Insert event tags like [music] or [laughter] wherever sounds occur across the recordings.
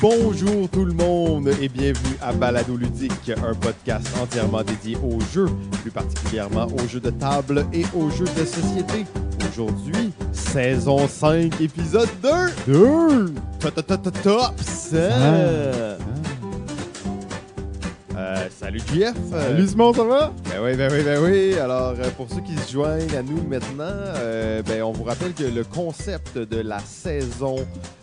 Bonjour tout le monde et bienvenue à Balado Ludique, un podcast entièrement dédié aux jeux, plus particulièrement aux jeux de table et aux jeux de société. Aujourd'hui, saison 5, épisode 2. 2. Top 7 salut JF. Salut Simon, ça va? Ben oui, ben oui, ben oui. Alors, euh, pour ceux qui se joignent à nous maintenant, euh, ben, on vous rappelle que le concept de la saison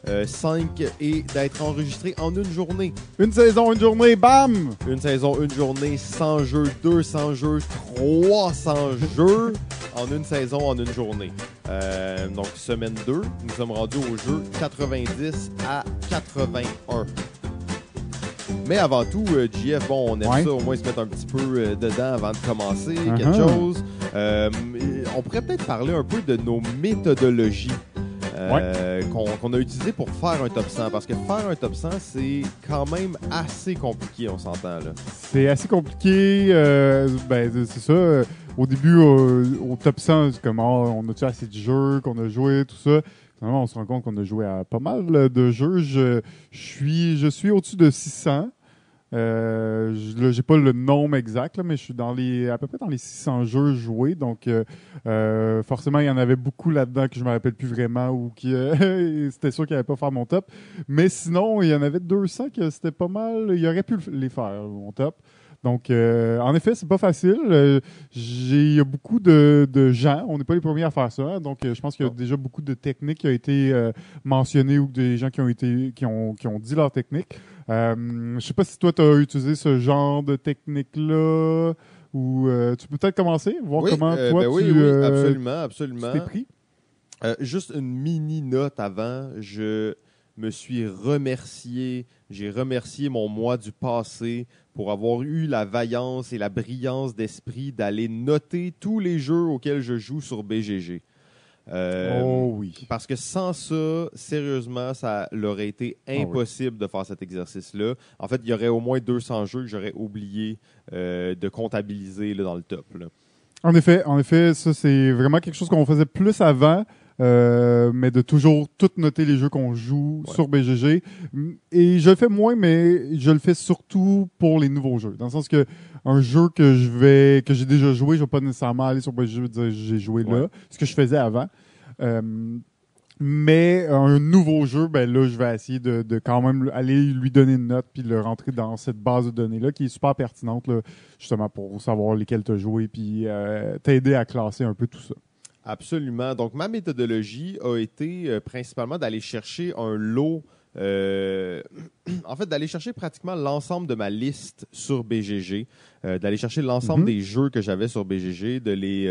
euh, 5 est d'être enregistré en une journée. Une saison, une journée, bam! Une saison, une journée, 100 jeux, 200 jeux, 300 jeux [laughs] en une saison, en une journée. Euh, donc, semaine 2, nous sommes rendus au jeu 90 à 81. Mais avant tout, euh, JF, bon, on aime Ouais. ça au moins se mettre un petit peu euh, dedans avant de commencer, quelque Uh-huh. chose. Euh, on pourrait peut-être parler un peu de nos méthodologies euh, qu'on a utilisées pour faire un top 100. Parce que faire un top 100, c'est quand même assez compliqué, on s'entend là. C'est assez compliqué. ben, c'est ça. Au début, au top 100, c'est comme, ah, on a-tu assez de jeux qu'on a joué, tout ça? Finalement, on se rend compte qu'on a joué à pas mal de jeux. Je, suis, je suis au-dessus de 600. Euh, je- j'ai pas le nombre exact, là, mais je suis dans les, à peu près dans les 600 jeux joués. Donc, euh, euh, forcément, il y en avait beaucoup là-dedans que je me rappelle plus vraiment ou qui, euh, [laughs] c'était sûr qu'il allait pas faire mon top. Mais sinon, il y en avait 200 que c'était pas mal. Il aurait pu les faire, mon top. Donc, euh, en effet, c'est pas facile. Euh, j'ai il y a beaucoup de, de gens. On n'est pas les premiers à faire ça. donc, euh, je pense qu'il y a déjà beaucoup de techniques qui ont été euh, mentionnées ou des gens qui ont été qui ont, qui ont dit leur technique. Je sais pas si toi, tu as utilisé ce genre de technique-là ou tu peux peut-être commencer, voir oui, comment toi ben tu oui, oui, absolument, tu absolument. pris. Juste une mini note avant. Je me suis remercié, j'ai remercié mon moi du passé pour avoir eu la vaillance et la brillance d'esprit d'aller noter tous les jeux auxquels je joue sur BGG. Euh, oh oui. Parce que sans ça, sérieusement, ça aurait été Ah oui. impossible de faire cet exercice-là. En fait, il y aurait au moins 200 jeux que j'aurais oublié euh, de comptabiliser là, dans le top. là. En effet, en effet, ça c'est vraiment quelque chose qu'on faisait plus avant, euh, mais de toujours tout noter les jeux qu'on joue Ouais. sur BGG. Et je le fais moins, mais je le fais surtout pour les nouveaux jeux. Dans le sens que un jeu que je vais, que j'ai déjà joué, je vais pas nécessairement aller sur BGG et dire j'ai joué là, ce que je faisais avant. Euh, mais un nouveau jeu, ben là, je vais essayer de, de quand même aller lui donner une note puis le rentrer dans cette base de données-là qui est super pertinente, là, justement pour savoir lesquels tu as joué puis euh, t'aider à classer un peu tout ça. Absolument. Donc, ma méthodologie a été euh, principalement d'aller chercher un lot, euh, [clears throat] en fait, d'aller chercher pratiquement l'ensemble de ma liste sur BGG, euh, d'aller chercher l'ensemble Mhm. des jeux que j'avais sur BGG, de les,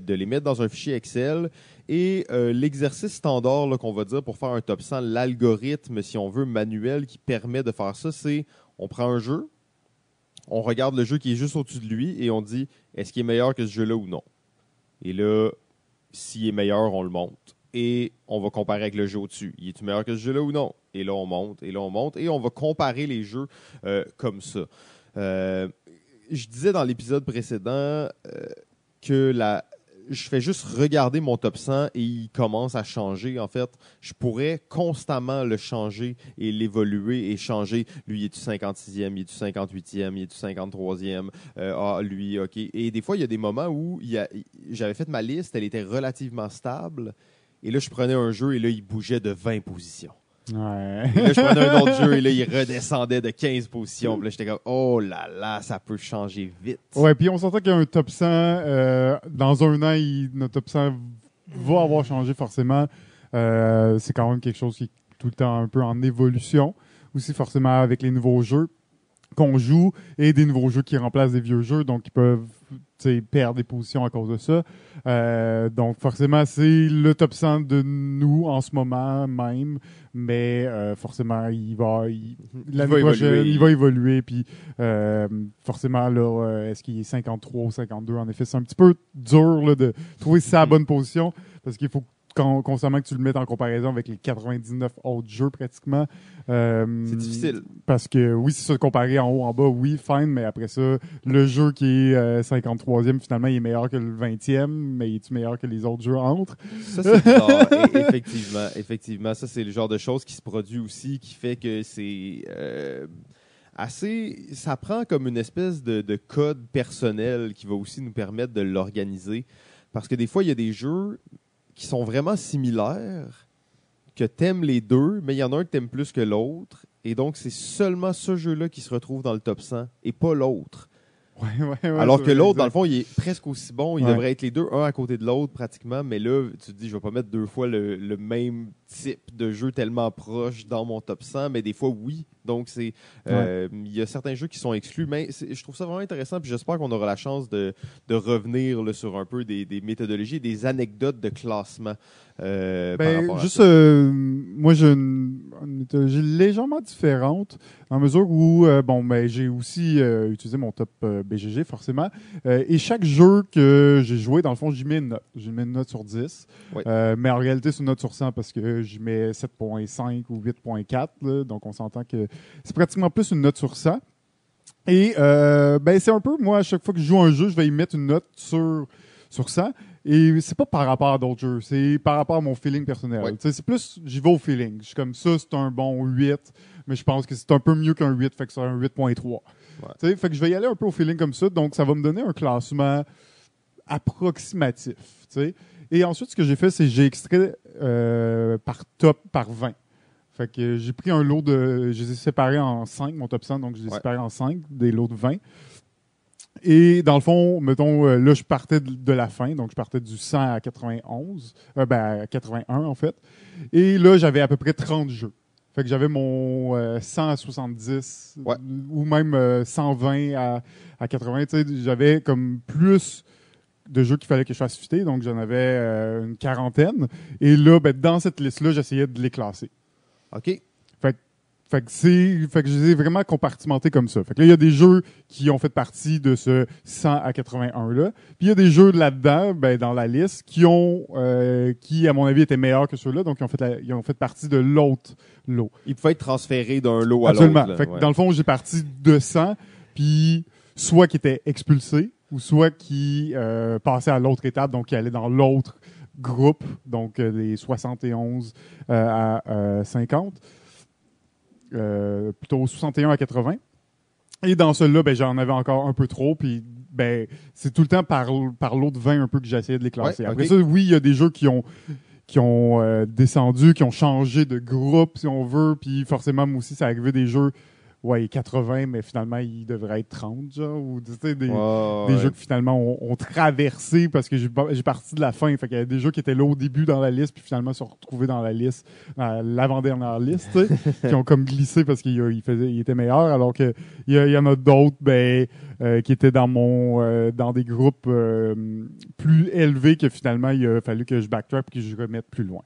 de les mettre dans un fichier Excel. Et l'exercice standard qu'on va dire pour faire un top 100, l'algorithme, si on veut, manuel qui permet de faire ça, c'est on prend un jeu, on regarde le jeu qui est juste au-dessus de lui et on dit est-ce qu'il est meilleur que ce jeu-là ou non? Et là, s'il est meilleur, on le monte. Et on va comparer avec le jeu au-dessus. Il est meilleur que ce jeu-là ou non? Et là, on monte, et là, on monte, et on va comparer les jeux euh, comme ça. Euh, je disais dans l'épisode précédent euh, que la, je fais juste regarder mon top 100 et il commence à changer. En fait, je pourrais constamment le changer et l'évoluer et changer. Lui, il est-tu 56e, il est-tu 58e, il est-tu 53e? Euh, ah, lui, OK. Et des fois, il y a des moments où j'avais fait ma liste, elle était relativement stable. Et là, je prenais un jeu et là, il bougeait de 20 positions. Ouais. Et là, je prenais un autre jeu et là, il [laughs] redescendait de 15 positions. Puis là, j'étais comme, oh là là, ça peut changer vite. ouais, puis on s'entend qu'il y a un top 100. euh, dans un an, il- notre top 100 va avoir changé forcément. Euh, c'est quand même quelque chose qui est tout le temps un peu en évolution. Aussi, forcément, avec les nouveaux jeux qu'on joue et des nouveaux jeux qui remplacent des vieux jeux, donc ils peuvent perdre des positions à cause de ça. Euh, donc, forcément, c'est le top 100 de nous en ce moment même, mais euh, forcément, il va, il, Il va prochaine, évoluer. il va évoluer. Puis, euh, forcément, là, est-ce qu'il est 53 ou 52 En effet, c'est un petit peu dur là, de trouver sa bonne position parce qu'il faut con- constamment que tu le mettes en comparaison avec les 99 autres jeux pratiquement. Euh, C'est difficile. Parce que oui, c'est ça, comparé en haut, en bas, oui, fine, mais après ça, le jeu qui est euh, 53e, finalement, il est meilleur que le 20e, mais il est meilleur que les autres jeux entre? Ça, c'est bizarre. [laughs] Et- effectivement, effectivement. Ça, c'est le genre de choses qui se produit aussi, qui fait que c'est euh, assez. Ça prend comme une espèce de, de code personnel qui va aussi nous permettre de l'organiser. Parce que des fois, il y a des jeux qui sont vraiment similaires, que t'aimes les deux, mais il y en a un que t'aimes plus que l'autre. Et donc, c'est seulement ce jeu-là qui se retrouve dans le top 100 et pas l'autre. Ouais, ouais, ouais, Alors que l'autre, dans le fond, il est presque aussi bon. Il devrait être les deux, un à côté de l'autre pratiquement. Mais là, tu te dis, je vais pas mettre deux fois le, le même type de jeu tellement proche dans mon top 100. Mais des fois, oui. Donc, c'est euh, il y a certains jeux qui sont exclus. Mais je trouve ça vraiment intéressant. Puis j'espère qu'on aura la chance de, de revenir là, sur un peu des, des méthodologies des anecdotes de classement. Euh, Ben, juste, ça. euh, moi, j'ai une, une légèrement différente, en mesure où, euh, bon, ben, j'ai aussi utilisé mon top BGG, forcément. Et chaque jeu que j'ai joué, dans le fond, j'y mets une note. J'y mets une note sur 10. Oui. Euh, mais en réalité, c'est une note sur 100 parce que j'y mets 7.5 ou 8.4. là. donc, on s'entend que c'est pratiquement plus une note sur 100. Et ben, c'est un peu, moi, à chaque fois que je joue un jeu, je vais y mettre une note sur, sur 100. Et c'est pas par rapport à d'autres jeux, c'est par rapport à mon feeling personnel. Ouais. C'est plus, j'y vais au feeling. Je suis comme ça, c'est un bon 8, mais je pense que c'est un peu mieux qu'un 8, fait que c'est un 8.3. Tu sais, Fait que je vais y aller un peu au feeling comme ça, donc ça va me donner un classement approximatif. Et ensuite, ce que j'ai fait, c'est que j'ai extrait euh, par top, par 20. Fait que j'ai pris un lot de. Je les ai séparés en 5, mon top 100, donc je les ai Ouais. séparés en 5, des lots de 20. Et dans le fond, mettons, euh, là, je partais de, la fin, donc je partais du 100 à 91, euh, ben, à 81 en fait. Et là, j'avais à peu près 30 jeux. Fait que j'avais mon euh, 100 à 70, Ouais. ou même euh, 120 à, à 80. Tu sais, j'avais comme plus de jeux qu'il fallait que je fasse fitter, donc j'en avais euh, une quarantaine. Et là, ben, dans cette liste-là, j'essayais de les classer. OK. Fait que c'est, fait que je les ai vraiment compartimentés comme ça. Fait que là, il y a des jeux qui ont fait partie de ce 100 à 81 là. Puis il y a des jeux là-dedans, ben, dans la liste, qui ont, euh, qui à mon avis étaient meilleurs que ceux-là, donc ils ont fait, la- ils ont fait partie de l'autre lot. Il pouvait être transféré d'un lot à l'autre. Absolument. là. Fait que Ouais. dans le fond, j'ai parti de 100, puis soit qui étaient expulsés, ou soit qui euh, passaient à l'autre étape, donc qui allaient dans l'autre groupe, donc euh, des 71 euh, à euh, 50, euh, plutôt 61 à 80. Et dans celui-là, ben, j'en avais encore un peu trop, puis ben, c'est tout le temps par, par l'autre 20 un peu que j'essayais de les classer. Ouais, Après ça, oui, il y a des jeux qui ont qui ont euh, descendu, qui ont changé de groupe, si on veut, puis forcément, moi aussi, ça arrivé des jeux, ouais, 80, mais finalement, ils devraient être 30, genre, ou tu sais, des, des ouais. jeux qui finalement ont, ont traversé parce que j'ai parti de la fin. Fait qu'il y a des jeux qui étaient là au début dans la liste, puis finalement se sont retrouvés dans la liste, dans l'avant-dernière liste, [laughs] qui ont comme glissé parce qu'ils ils faisaient- ils étaient meilleurs, alors que il y, il y en a d'autres ben, euh, qui étaient dans mon euh, dans des groupes euh, plus élevés que finalement il a fallu que je backtrack et que je remette plus loin.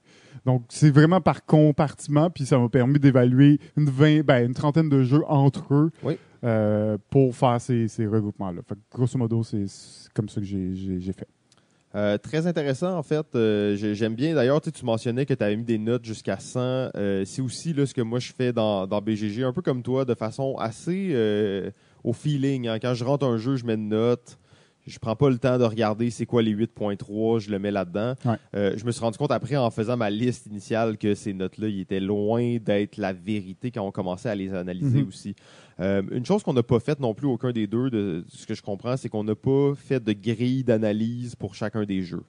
Donc c'est vraiment par compartiment, puis ça m'a permis d'évaluer une, ben, une trentaine de jeux entre eux Oui. euh, pour faire ces, ces regroupements-là. Grosso modo, c'est comme ça que j'ai- fait. Euh, très intéressant, en fait. Euh, j'ai- J'aime bien. D'ailleurs, tu sais, tu mentionnais que tu avais mis des notes jusqu'à 100. Euh, c'est aussi là, ce que moi je fais dans, dans BGG, un peu comme toi, de façon assez au feeling. hein. Quand je rentre un jeu, je mets une note. Je prends pas le temps de regarder c'est quoi les 8.3, je le mets là-dedans. Ouais. Euh, je me suis rendu compte après, en faisant ma liste initiale, que ces notes-là, ils étaient loin d'être la vérité quand on commençait à les analyser Mhm. aussi. Euh, une chose qu'on n'a pas faite non plus, aucun des deux, de ce que je comprends, c'est qu'on n'a pas fait de grille d'analyse pour chacun des jeux.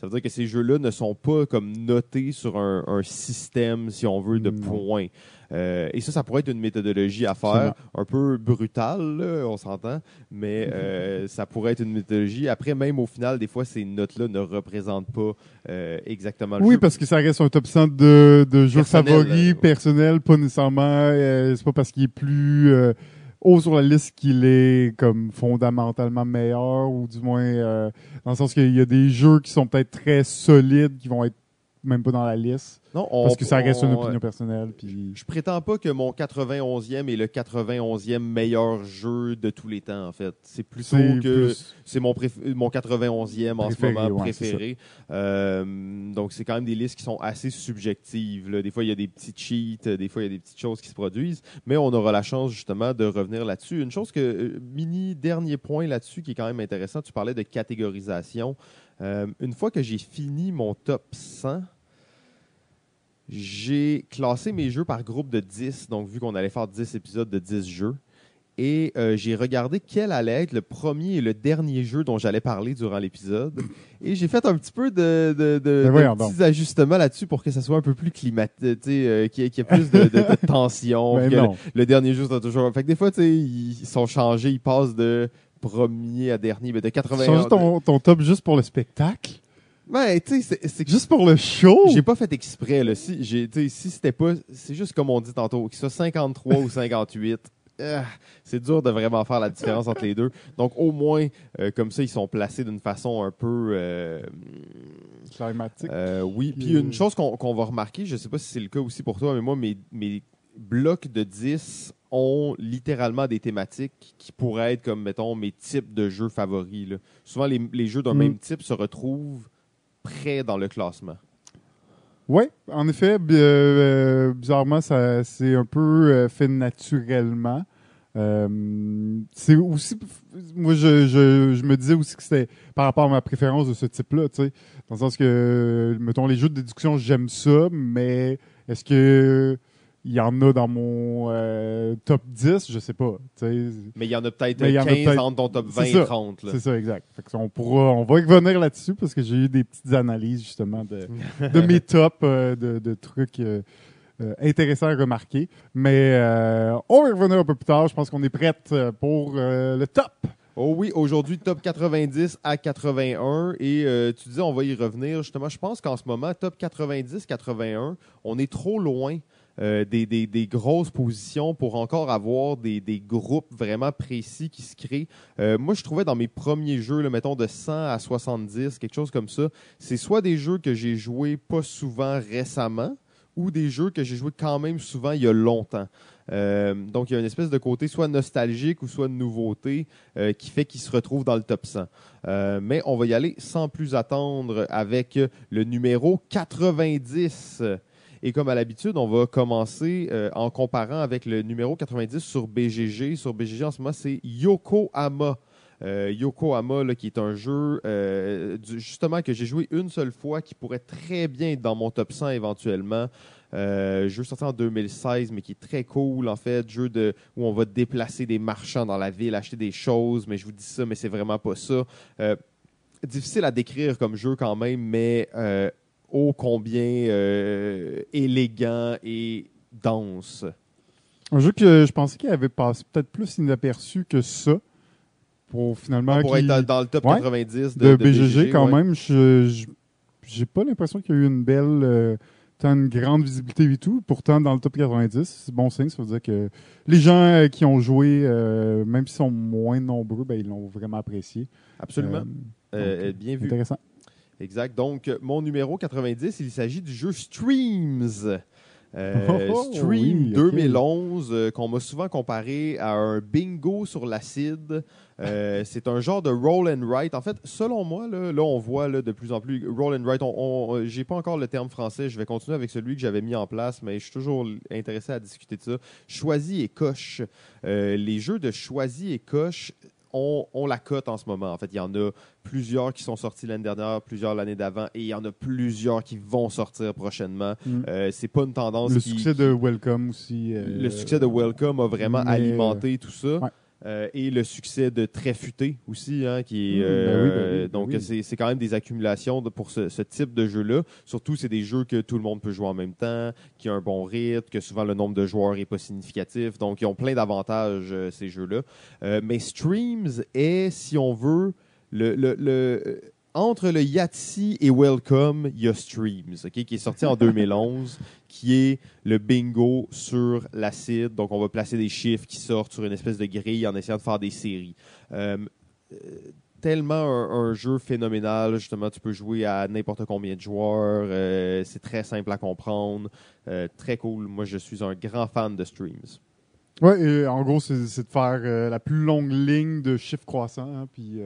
Ça veut dire que ces jeux-là ne sont pas comme notés sur un, un système, si on veut, de Non. points. Euh, et ça, ça pourrait être une méthodologie à faire, un peu brutale, là, on s'entend, mais euh, ça pourrait être une méthodologie. Après, même au final, des fois, ces notes-là ne représentent pas euh, exactement le Oui, jeu. parce que ça reste un top 100 de, de jeux favoris, euh, personnels, pas nécessairement. euh, c'est pas parce qu'il est plus euh, haut sur la liste qu'il est comme fondamentalement meilleur, ou du moins euh, dans le sens qu'il y a des jeux qui sont peut-être très solides, qui vont être même pas dans la liste. Non, on- Parce que ça reste une on- opinion personnelle. Puis... Je prétends pas que mon 91e est le 91e meilleur jeu de tous les temps, en fait. C'est plutôt que plus- c'est mon, mon 91e en Préféré, ce moment ouais, préféré. Euh, donc, c'est quand même des listes qui sont assez subjectives. là. Des fois, il y a des petits cheats, des fois, il y a des petites choses qui se produisent, mais on aura la chance justement de revenir là-dessus. Une chose que, euh, mini dernier point là-dessus qui est quand même intéressant, tu parlais de catégorisation. Euh, une fois que j'ai fini mon top 100, j'ai classé mes jeux par groupe de 10, donc vu qu'on allait faire 10 épisodes de 10 jeux. Et euh, j'ai regardé quel allait être le premier et le dernier jeu dont j'allais parler durant l'épisode. Et j'ai fait un petit peu de, de, de- voyons de donc. petits ajustements là-dessus pour que ça soit un peu plus sais, euh, qu'il y, ait- qu'il y ait plus de, de- [laughs] tension. Que le, dernier jeu, c'est toujours... Fait que des fois, tu sais, ils ils sont changés, ils passent de premier à dernier, mais de Tu 80 changes ton, ton top juste pour le spectacle? Ouais, tu sais, c'est- Juste pour le show? j'ai pas fait exprès. Là. Si, si c'était pas. C'est juste comme on dit tantôt, qu'il soit 53 ou 58. ah, [laughs] c'est dur de vraiment faire la différence entre les deux. Donc, au moins, euh, comme ça, ils sont placés d'une façon un peu. euh, Climatique. euh, oui. Puis, Euh. une chose qu'on va remarquer, je sais pas si c'est le cas aussi pour toi, mais moi, mes, mes blocs de 10 ont littéralement des thématiques qui pourraient être comme, mettons, mes types de jeux favoris. là. Souvent, les, les jeux d'un Mm. même type se retrouvent près dans le classement? Oui, en effet, bi- euh, bizarrement, ça c'est un peu euh, fait naturellement. Euh, c'est aussi, moi, je, je, je me disais aussi que c'était par rapport à ma préférence de ce type-là, tu sais, dans le sens que, mettons, les jeux de déduction, j'aime ça, mais est-ce que il y en a dans mon euh, top 10? Je sais pas, tu sais. Mais il y en a peut-être Mais il y en a 15 peut-être- entre ton top 20 C'est et ça. 30. là. C'est ça, exact. Fait que on pourra, on va y revenir là-dessus parce que j'ai eu des petites analyses justement de, de [laughs] mes tops euh, de, de trucs euh, euh, intéressants à remarquer. Mais euh, on va y revenir un peu plus tard. Je pense qu'on est prête pour euh, le top. Oh oui, aujourd'hui, top 90 à 81. Et euh, tu disais, on va y revenir. Justement, je pense qu'en ce moment, top 90-81, on est trop loin euh, des, grosses positions pour encore avoir des, groupes vraiment précis qui se créent. Euh, moi, je trouvais dans mes premiers jeux, là, mettons de 100 à 70, quelque chose comme ça, c'est soit des jeux que j'ai joués pas souvent récemment ou des jeux que j'ai joués quand même souvent il y a longtemps. Euh, donc, il y a une espèce de côté soit nostalgique ou soit de nouveauté qui fait qu'ils se retrouvent dans le top 100. Euh, mais on va y aller sans plus attendre avec le numéro 90. Et comme à l'habitude, on va commencer euh, en comparant avec le numéro 90 sur BGG. Sur BGG, en ce moment, c'est Yokohama. Euh, Yokohama, qui est un jeu euh, justement que j'ai joué une seule fois, qui pourrait très bien être dans mon top 100 éventuellement. Jeu sorti en 2016, mais qui est très cool en fait. Jeu de, où on va déplacer des marchands dans la ville, acheter des choses, mais je vous dis ça, mais c'est vraiment pas ça. Difficile à décrire comme jeu quand même, mais ô combien euh, élégant et dense. Un jeu que je pensais qu'il avait passé peut-être plus inaperçu que ça. Pour finalement. Pour qu'il- être dans le top Ouais. 90 de, de, BGG, quand ouais. même, je j'ai pas l'impression qu'il y a eu une belle, euh, une grande visibilité et tout. Pourtant, dans le top 90, c'est bon signe. Ça veut dire que les gens euh, qui ont joué, euh, même s'ils sont moins nombreux, ben, ils l'ont vraiment apprécié. Absolument. Euh, Euh, donc, bien vu. Intéressant. Exact. Donc, mon numéro 90, il s'agit du jeu Streams. Euh, Oh, Stream oui, ok. 2011, euh, qu'on m'a souvent comparé à un bingo sur l'acide. Euh, [laughs] c'est un genre de roll and write. En fait, selon moi, là, là, on voit là, de plus en plus roll and write. On, on- euh, j'ai pas encore le terme français. Je vais continuer avec celui que j'avais mis en place, mais je suis toujours intéressé à discuter de ça. Choisis et coche. Les jeux de choisis et coche ont la cote en ce moment. En fait, il y en a plusieurs qui sont sortis l'année dernière, plusieurs l'année d'avant, et il y en a plusieurs qui vont sortir prochainement. Mm. Euh, c'est pas une tendance Le qui, succès de Welcome aussi. euh, le succès de Welcome a vraiment mais, alimenté tout ça. ouais. Euh, et le succès de Très Futé aussi, hein, qui est, Mm, ben euh, oui, ben oui, ben donc oui. c'est quand même des accumulations de- pour ce, ce type de jeu-là. Surtout, c'est des jeux que tout le monde peut jouer en même temps, qui ont un bon rythme, que souvent le nombre de joueurs est pas significatif. Donc, ils ont plein d'avantages, euh, ces jeux-là. Euh, mais Streams est, si on veut, le, le- le- entre le Yahtzee et Welcome, il y a Streams, qui est sorti en [laughs] 2011, qui est le bingo sur l'acide. Donc, on va placer des chiffres qui sortent sur une espèce de grille en essayant de faire des séries. Euh, tellement un, un jeu phénoménal. Justement, tu peux jouer à n'importe combien de joueurs. euh, c'est très simple à comprendre. Euh, très cool. Moi, je suis un grand fan de streams. Ouais, et en gros, c'est de faire la plus longue ligne de chiffres croissants, hein, puis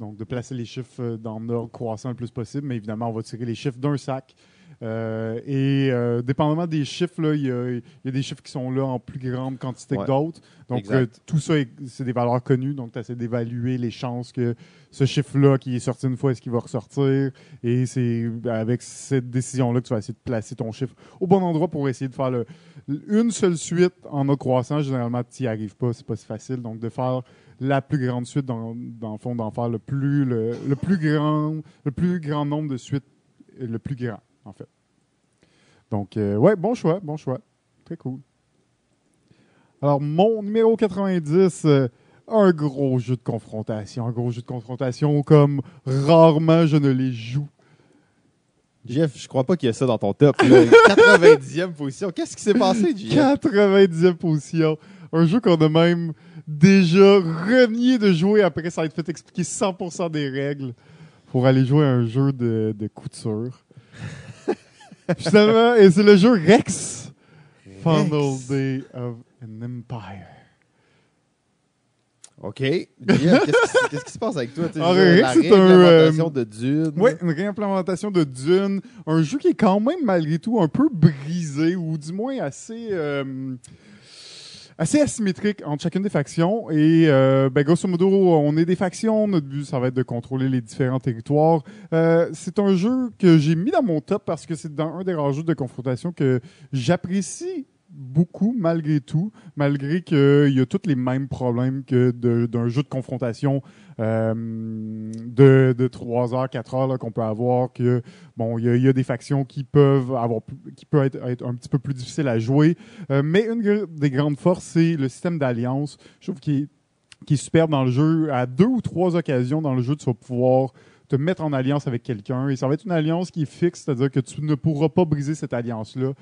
donc de placer les chiffres euh, dans l'ordre croissant le plus possible, mais évidemment, on va tirer les chiffres d'un sac. Euh, et euh, dépendamment des chiffres, il y, a, il y a des chiffres qui sont là en plus grande quantité Ouais. que d'autres. Donc, euh, tout ça, est- c'est des valeurs connues. Donc, tu essaies d'évaluer les chances que ce chiffre-là, qui est sorti une fois, est-ce qu'il va ressortir? Et c'est avec cette décision-là que tu vas essayer de placer ton chiffre au bon endroit pour essayer de faire le, une seule suite en ordre croissant. Généralement, tu n'y arrives pas. C'est pas si facile. Donc, de faire la plus grande suite, dans, dans le fond, d'en faire le plus, le, le plus grand, le plus grand nombre de suites, le plus grand, en fait. Donc, euh, ouais, bon choix, bon choix. Très cool. Alors, mon numéro 90, euh, un gros jeu de confrontation. Un gros jeu de confrontation comme rarement je ne les joue. Jeff, je crois pas qu'il y a ça dans ton top. là. [laughs] 90e position. Qu'est-ce qui s'est passé, Jeff? 90e position. Un jeu qu'on a même déjà renié de jouer après ça être fait expliquer 100% des règles pour aller jouer à un jeu de, de couture. [laughs] Finalement, et c'est le jeu Rex. Final Rex. Day of an Empire. OK. Qu'est-ce qui, se passe avec toi? Dire, Rex, c'est un, réimplémentation de Dune. Oui, une réimplémentation de Dune. Un jeu qui est quand même, malgré tout, un peu brisé, ou du moins assez, euh, assez asymétrique entre chacune des factions. Et euh, ben, grosso modo, on est des factions. Notre but, ça va être de contrôler les différents territoires. Euh, c'est un jeu que j'ai mis dans mon top parce que c'est dans un des rares jeux de confrontation que j'apprécie beaucoup malgré tout, malgré qu'il y a tous les mêmes problèmes que d'un jeu de confrontation euh, de, de 3 heures, 4 heures qu'on peut avoir, que bon, il y, a- des factions qui peuvent avoir qui être, être un petit peu plus difficiles à jouer. Euh, mais une des grandes forces, c'est le système d'alliance. Je trouve qu'il est, qui est super dans le jeu. À deux ou trois occasions dans le jeu, tu vas pouvoir te mettre en alliance avec quelqu'un. Et ça va être une alliance qui est fixe, c'est-à-dire que tu ne pourras pas briser cette alliance-là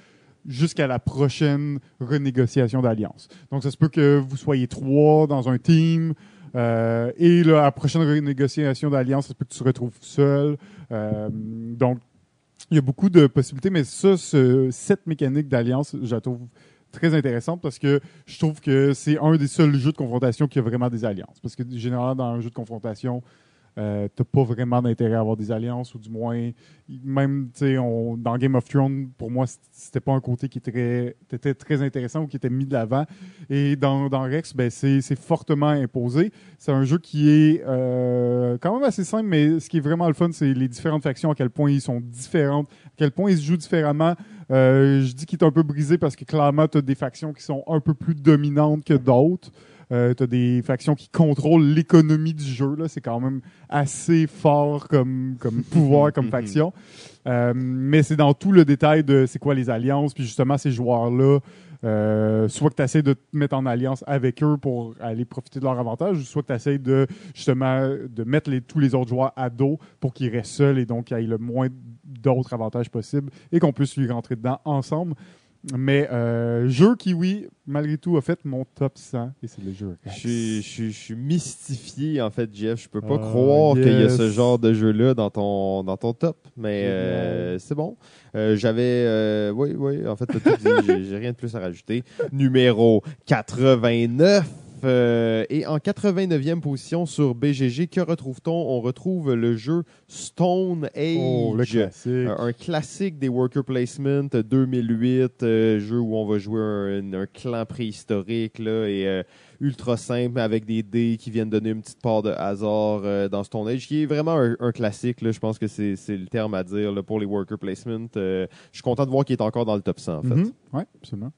jusqu'à la prochaine renégociation d'alliance. Donc, ça se peut que vous soyez trois dans un team. euh, et là, la prochaine renégociation d'alliance, ça se peut que tu te retrouves seul. Euh, donc, il y a beaucoup de possibilités, mais ça, ce- cette mécanique d'alliance, je la trouve très intéressante parce que je trouve que c'est un des seuls jeux de confrontation qui a vraiment des alliances. Parce que généralement, dans un jeu de confrontation, euh, t'as pas vraiment d'intérêt à avoir des alliances, ou du moins, même tu sais, dans Game of Thrones, pour moi, c'était pas un côté qui était, était très intéressant ou qui était mis de l'avant. Et dans, dans Rex, ben, c'est c'est fortement imposé. C'est un jeu qui est euh, quand même assez simple, mais ce qui est vraiment le fun, c'est les différentes factions, à quel point ils sont différentes, à quel point ils se jouent différemment. Euh, je dis qu'il est un peu brisé parce que clairement, tu as des factions qui sont un peu plus dominantes que d'autres. Euh, tu as des factions qui contrôlent l'économie du jeu. là. C'est quand même assez fort comme, comme [laughs] pouvoir, comme faction. Euh, mais c'est dans tout le détail de c'est quoi les alliances. Puis justement, ces joueurs-là, euh, soit que tu essaies de te mettre en alliance avec eux pour aller profiter de leur avantage, soit que tu essaies de justement de mettre les, tous les autres joueurs à dos pour qu'ils restent seuls et donc qu'il y ait le moins d'autres avantages possibles et qu'on puisse lui rentrer dedans ensemble. Mais euh, jeu qui, oui, malgré tout, a fait mon top 100 et c'est le jeu. Je suis, je, suis, je suis mystifié, en fait, Jeff. Je peux pas Ah, croire qu'il y a ce genre de jeu-là dans ton, dans ton top. Mais euh, c'est bon. Euh, J'avais. euh, oui, oui, en fait, [laughs] J'ai rien de plus à rajouter. Numéro 89. Euh, et en 89e position sur BGG, que retrouve-t-on? On retrouve le jeu Stone Age. Oh, le classique. Euh, un classique des worker placement euh, 2008, euh, jeu où on va jouer un, un clan préhistorique là, et euh, ultra simple avec des dés qui viennent donner une petite part de hasard dans Stone Age, qui est vraiment un, un classique. Là, je pense que c'est le terme à dire là, pour les worker placement. Je suis content de voir qu'il est encore dans le top 100 en fait. Mhm. Ouais, absolument.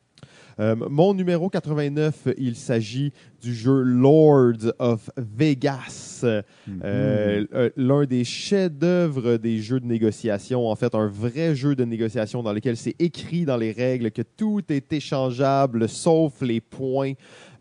Euh, mon numéro 89, il s'agit du jeu Lords of Vegas. Mhm. Euh, euh, L'un des chefs-d'œuvre des jeux de négociation, en fait, un vrai jeu de négociation dans lequel c'est écrit dans les règles que tout est échangeable sauf les points.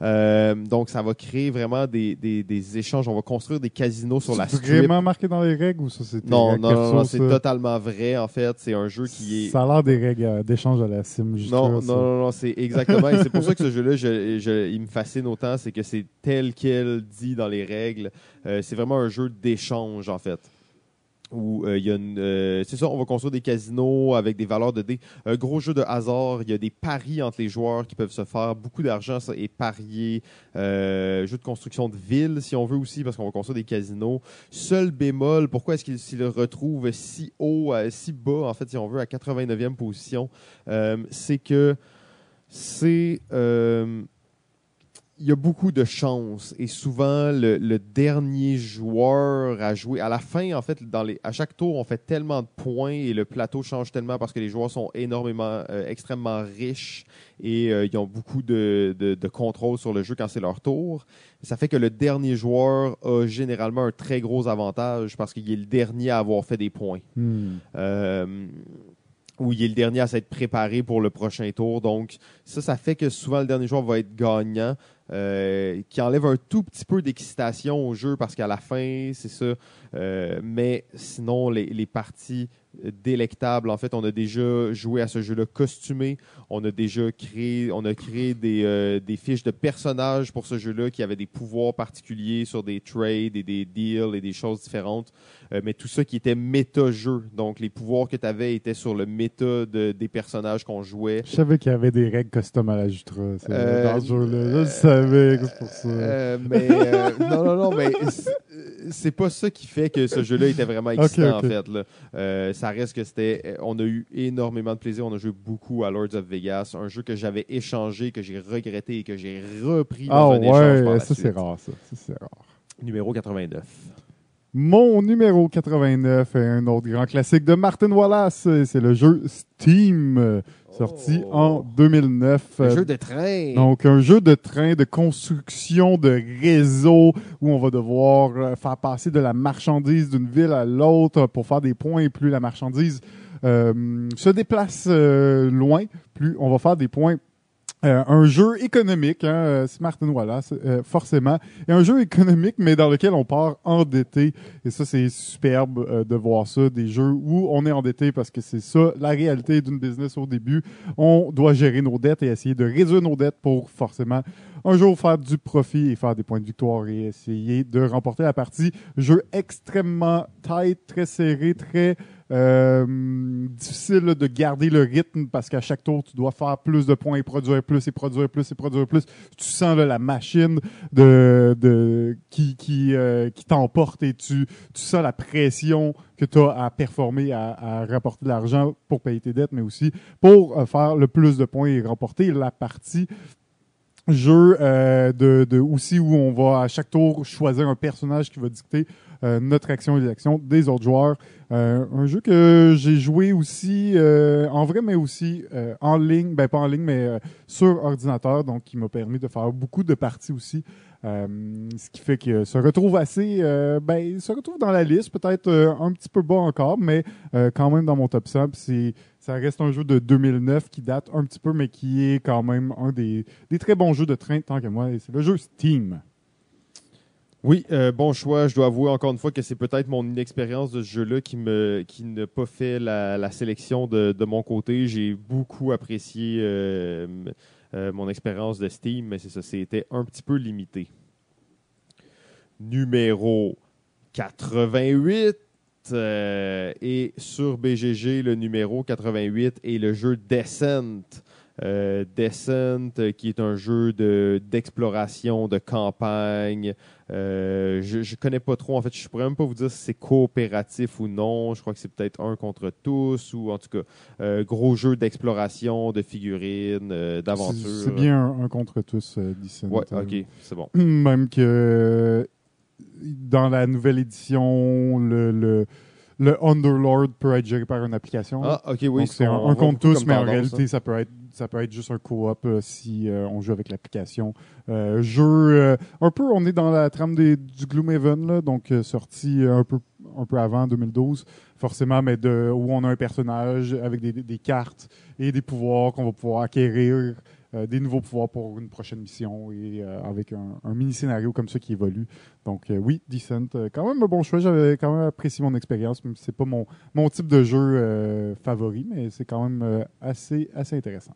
Euh, donc, ça va créer vraiment des, des, des échanges. On va construire des casinos sur la C'est strip. vraiment marqué dans les règles ou ça c'était Non, non, non, non, c'est totalement vrai. En fait, c'est un jeu qui est. Ça a l'air des règles euh, d'échange à la sim. Non, non, non, non, c'est exactement. et c'est pour ça que ce jeu-là, je, je- il me fascine autant. C'est c'est que c'est tel quel dit dans les règles. Euh, c'est vraiment un jeu d'échange, en fait où euh, il y a euh, c'est ça, on va construire des casinos avec des valeurs de dés. Un gros jeu de hasard, il y a des paris entre les joueurs qui peuvent se faire, beaucoup d'argent est parié. Jeu de construction de ville, si on veut aussi, parce qu'on va construire des casinos. Seul bémol, pourquoi est-ce qu'il le retrouve si haut, si bas, en fait, si on veut, à 89e position, c'est que c'est... il y a beaucoup de chance et souvent le, le dernier joueur à jouer à la fin en fait dans les à chaque tour on fait tellement de points et le plateau change tellement parce que les joueurs sont énormément euh, extrêmement riches et euh, ils ont beaucoup de, de, de contrôle sur le jeu quand c'est leur tour ça fait que le dernier joueur a généralement un très gros avantage parce qu'il est le dernier à avoir fait des points Hmm. euh, où il est le dernier à s'être préparé pour le prochain tour. Donc, ça, ça fait que souvent le dernier joueur va être gagnant, euh, qui enlève un tout petit peu d'excitation au jeu parce qu'à la fin, c'est ça. Euh, mais sinon, les, les parties délectables, en fait, on a déjà joué à ce jeu-là costumé. On a déjà créé, on a créé des, euh, des fiches de personnages pour ce jeu-là qui avaient des pouvoirs particuliers sur des trades et des deals et des choses différentes. Euh, mais tout ça qui était méta-jeu. Donc, les pouvoirs que tu avais étaient sur le méta de- des personnages qu'on jouait. Je savais qu'il y avait des règles custom à la Jutra Euh, dans ce jeu-là. Je savais que c'est pour ça. Mais non, non, non, mais [laughs] c'est- pas ça qui fait que ce jeu-là était vraiment [laughs] excitant en fait. Là. Euh, ça reste que c'était, euh, on a eu énormément de plaisir. On a joué beaucoup à Lords of Vegas, un jeu que j'avais échangé, que j'ai regretté et que j'ai repris Ah dans un échange par ouais, ça c'est rare, ça. Ça, c'est rare. Numéro 89. Mon numéro 89 est un autre grand classique de Martin Wallace. C'est le jeu Steam, sorti Oh. en 2009. Un jeu de train. Donc, un jeu de train, de construction de réseau où on va devoir euh, faire passer de la marchandise d'une ville à l'autre pour faire des points. Et plus la marchandise euh, se déplace euh, loin, plus on va faire des points. Euh, un jeu économique, hein, euh, c'est Wallace, euh, forcément. Et un jeu économique, mais dans lequel on part endetté. Et ça, c'est superbe de voir ça, des jeux où on est endetté parce que c'est ça, la réalité d'une business au début. On doit gérer nos dettes et essayer de réduire nos dettes pour forcément un jour faire du profit et faire des points de victoire et essayer de remporter la partie. Jeu extrêmement tight, très serré, très euh, difficile là, de garder le rythme parce qu'à chaque tour, tu dois faire plus de points et produire plus et produire plus et produire plus. Tu sens là, la machine de, de, qui, qui, euh, qui t'emporte et tu, tu sens la pression que tu as à performer, à, à rapporter de l'argent pour payer tes dettes, mais aussi pour euh, faire le plus de points et remporter la partie jeu euh, de, de aussi où on va à chaque tour choisir un personnage qui va dicter notre action et les actions des autres joueurs. Euh, un jeu que j'ai joué aussi euh, en vrai, mais aussi euh, en ligne, ben pas en ligne, mais euh, sur ordinateur, donc qui m'a permis de faire beaucoup de parties aussi. Euh, ce qui fait que se retrouve assez, euh, ben, se retrouve dans la liste, peut-être euh, un petit peu bas encore, mais euh, quand même dans mon top 100. puis c'est ça reste un jeu de 2009 qui date un petit peu, mais qui est quand même un des, des très bons jeux de train, tant que moi. C'est le jeu Steam. Oui, euh, bon choix. Je dois avouer encore une fois que c'est peut-être mon inexpérience de ce jeu-là qui me n'a pas fait la, sélection de, mon côté. J'ai beaucoup apprécié euh, euh, mon expérience de Steam, mais c'est ça, c'était un petit peu limité. Numéro 88. euh, et sur BGG, le numéro 88 est le jeu Descent. Descent, qui est un jeu de d'exploration, de campagne. Euh, je, je connais pas trop. En fait, je pourrais même pas vous dire si c'est coopératif ou non. Je crois que c'est peut-être un contre tous ou en tout cas euh, gros jeu d'exploration, de figurines, euh, d'aventure. C'est bien un, un contre tous, euh, Descent. Ouais, ok, c'est bon. [clears throat] Même que dans la nouvelle édition, le, le, le Underlord peut être géré par une application. Ah, ok, oui. Donc c'est un, on beaucoup tous, mais en réalité, hein. ça peut être ça peut être juste un coop euh, si euh, on joue avec l'application. Euh, jeu un peu, on est dans la trame du Gloomhaven, là, donc sorti un peu un peu avant 2012, forcément, mais où on a un personnage avec des, cartes et des pouvoirs qu'on va pouvoir acquérir. des nouveaux pouvoirs pour une prochaine mission et avec un, un mini scénario comme ça qui évolue. Donc oui, Decent, quand même un bon choix. J'avais quand même apprécié mon expérience, même si c'est pas mon, mon type de jeu favori, mais c'est quand même assez, assez intéressant.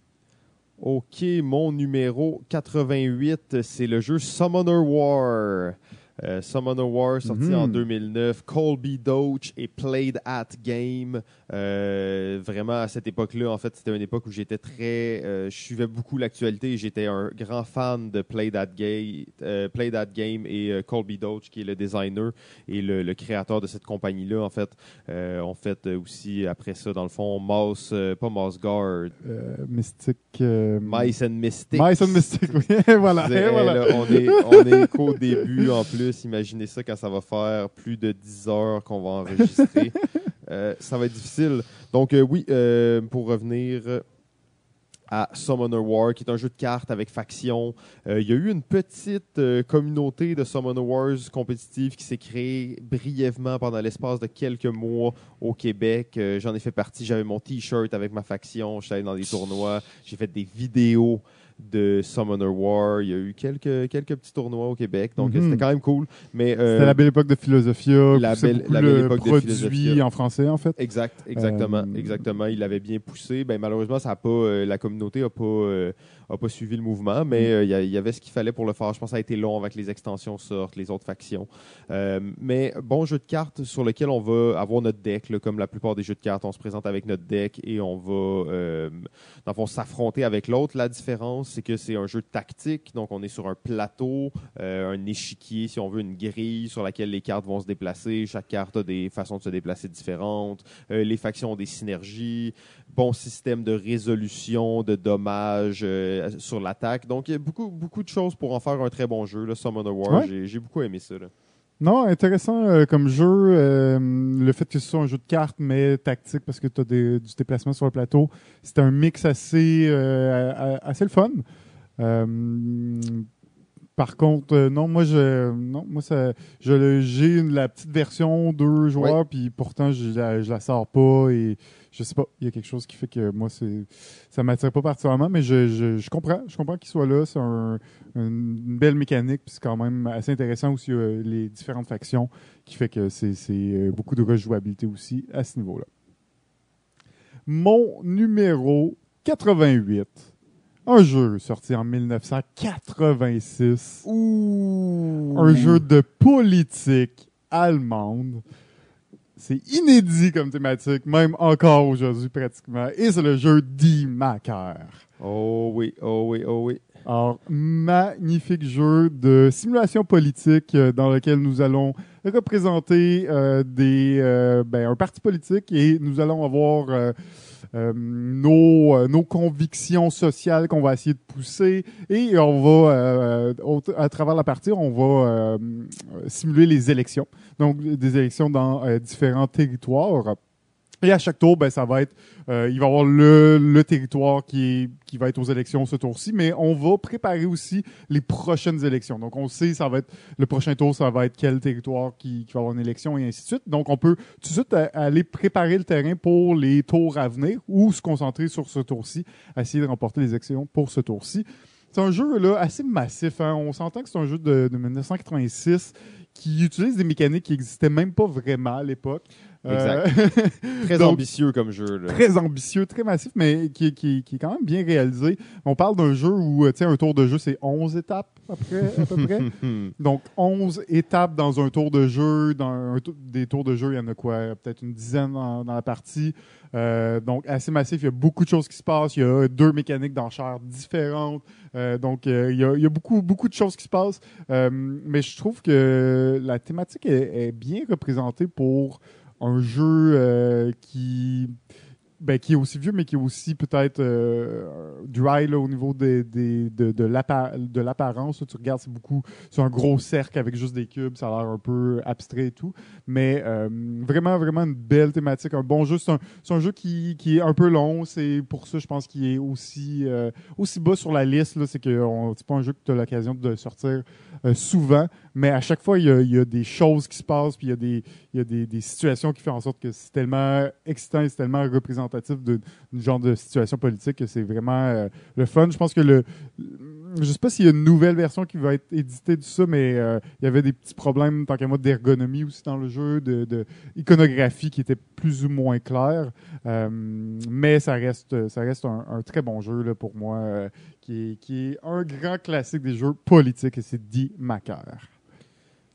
OK, mon numéro 88, c'est le jeu Summoner War. Euh, Summoner War, sorti en 2009. Colby Doach et Played at Game. Euh, vraiment, à cette époque-là, en fait, c'était une époque où j'étais très. euh, je suivais beaucoup l'actualité j'étais un grand fan de Played at, Ga- euh, Played at Game et Colby Doach, qui est le designer et le, le créateur de cette compagnie-là, en fait. On fait aussi, après ça, dans le fond, Mouse, pas Mouse Guard, euh, Mice and Mystics. Mice and Mystic, oui. [laughs] voilà. Je disais, et voilà. là, on est, on est qu'au début en plus. [laughs] Imaginez ça quand ça va faire plus de 10 heures qu'on va enregistrer. [laughs] Euh, ça va être difficile. Donc, euh, oui, euh, pour revenir à Summoner War, qui est un jeu de cartes avec faction. Euh, il y a eu une petite euh, communauté de Summoner Wars compétitive qui s'est créée brièvement pendant l'espace de quelques mois au Québec. Euh, J'en ai fait partie. J'avais mon T-shirt avec ma faction. J'étais allé dans des tournois. J'ai fait des vidéos de Summoner War. Il y a eu quelques, quelques petits tournois au Québec. Donc, Mhm. c'était quand même cool. Mais, euh, C'était la belle époque de Philosophia. la belle- la belle le époque de produit Philosophia. en français, en fait. Exact, exactement, Euh, exactement. Il l'avait bien poussé. Ben, malheureusement, ça a pas, euh, la communauté n'a pas, euh, a pas suivi le mouvement, mais Mm. euh, il y avait ce qu'il fallait pour le faire. Je pense que ça a été long avec les extensions sortent, les autres factions. Euh, mais bon jeu de cartes sur lequel on va avoir notre deck, là, comme la plupart des jeux de cartes. On se présente avec notre deck et on va, euh, dans le fond, s'affronter avec l'autre. La différence, c'est que c'est un jeu tactique. Donc, on est sur un plateau, un échiquier, si on veut, une grille sur laquelle les cartes vont se déplacer. Chaque carte a des façons de se déplacer différentes. Les factions ont des synergies. Bon système de résolution, de dommages sur l'attaque. Donc, il y a beaucoup, beaucoup de choses pour en faire un très bon jeu. Là, Summoner War, Ouais. j'ai beaucoup aimé ça. là. Non, intéressant euh, comme jeu. euh, le fait que ce soit un jeu de cartes, mais tactique parce que tu as du déplacement sur le plateau. C'est un mix assez, euh, assez le fun. Euh, par contre, euh, non, moi, je, non, moi, ça, je, j'ai la petite version deux joueurs, puis pourtant, je la, je la sors pas et je sais pas, il y a quelque chose qui fait que moi, c'est, ça m'attire pas particulièrement, mais je, je, je comprends, je comprends qu'il soit là. C'est un, une, belle mécanique, puis c'est quand même assez intéressant aussi euh, les différentes factions, qui fait que c'est, c'est euh, beaucoup de rejouabilité aussi à ce niveau-là. Mon numéro 88. Un jeu sorti en 1986. Un jeu de politique allemande. C'est inédit comme thématique, même encore aujourd'hui pratiquement. Et c'est le jeu Die Maker. Oh oui, oh oui, oh oui. Alors, magnifique jeu de simulation politique euh, dans lequel nous allons représenter euh, des, euh, ben, un parti politique et nous allons avoir euh, nos, euh, nos convictions sociales qu'on va essayer de pousser et on va, euh, à travers la partie, on va euh, simuler les élections. Donc, des élections dans euh, différents territoires. Et à chaque tour, ben, ça va être, euh, il va y avoir le, le territoire qui, qui va être aux élections ce tour-ci, mais on va préparer aussi les prochaines élections. Donc, on sait, ça va être, le prochain tour, ça va être quel territoire qui, qui va avoir une élection et ainsi de suite. Donc, on peut tout de suite euh, aller préparer le terrain pour les tours à venir ou se concentrer sur ce tour-ci, essayer de remporter les élections pour ce tour-ci. C'est un jeu là, assez massif. hein. On s'entend que c'est un jeu de, de 1986 qui utilise des mécaniques qui n'existaient même pas vraiment à l'époque. Euh, [laughs] Très Donc, ambitieux comme jeu. Là. très ambitieux, très massif, mais qui, qui, qui est quand même bien réalisé. On parle d'un jeu où, euh, tu sais, un tour de jeu, c'est 11 étapes, après, à peu près. [laughs] Donc, 11 étapes dans un tour de jeu. Dans un des tours de jeu, il y en a quoi? Peut-être une dizaine dans, dans la partie. Euh, donc, assez massif. Il y a beaucoup de choses qui se passent. Il y a deux mécaniques d'enchères différentes. Euh, donc, euh, il, y a, il y a beaucoup, beaucoup de choses qui se passent. Euh, mais je trouve que la thématique est, est bien représentée pour un jeu euh, qui ben, qui est aussi vieux, mais qui est aussi peut-être euh, dry au niveau des, des- de, de l'appa- de l'apparence. Tu regardes, c'est beaucoup, c'est un gros cercle avec juste des cubes, ça a l'air un peu abstrait et tout. Mais euh, vraiment, vraiment une belle thématique, un bon jeu. C'est un, un jeu qui, qui est un peu long, c'est pour ça, je pense, qu'il est aussi, euh, aussi bas sur la liste. C'est que c'est pas un jeu que tu as l'occasion de sortir souvent, mais à chaque fois, il y, a, il y a des choses qui se passent, puis il y a des, il y a des, des situations qui font en sorte que c'est tellement excitant et c'est tellement représentatif d'une genre de situation politique que c'est vraiment euh, le fun. Je pense que le, je sais pas s'il y a une nouvelle version qui va être éditée de ça, mais euh, il y avait des petits problèmes, tant qu'à moi, d'ergonomie aussi dans le jeu, de, de iconographie qui était plus ou moins claire. Euh, mais ça reste, ça reste un, un très bon jeu là, pour moi, euh, qui, est, qui est un grand classique des jeux politiques, et c'est Die Maker.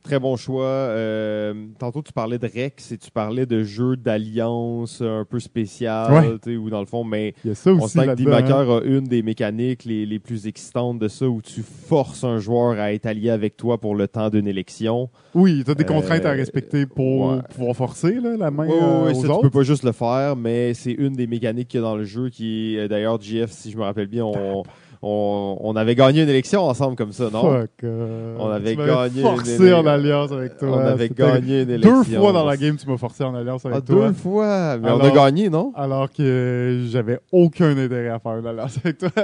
Très bon choix. Euh, tantôt, tu parlais de Rex et tu parlais de jeux d'alliance un peu spécial, Ouais. tu sais, ou dans le fond, mais Il y a ça on sent que D. là-dedans. hein. A une des mécaniques les, les plus excitantes de ça, où tu forces un joueur à être allié avec toi pour le temps d'une élection. Oui, tu as des Euh, contraintes à respecter pour ouais. pouvoir forcer là, la main Ouais, euh, aux ça, tu peux pas juste le faire, mais c'est une des mécaniques qu'il y a dans le jeu qui est, d'ailleurs, GF, si je me rappelle bien, on, on, on avait gagné une élection ensemble comme ça, non? Fuck, euh, On avait tu gagné forcé une- en alliance avec toi. on avait gagné une élection. Deux fois dans la game, tu m'as forcé en alliance avec Ah, toi. deux fois! Mais on a gagné, non? Alors que j'avais aucun intérêt à faire une alliance avec toi. [laughs]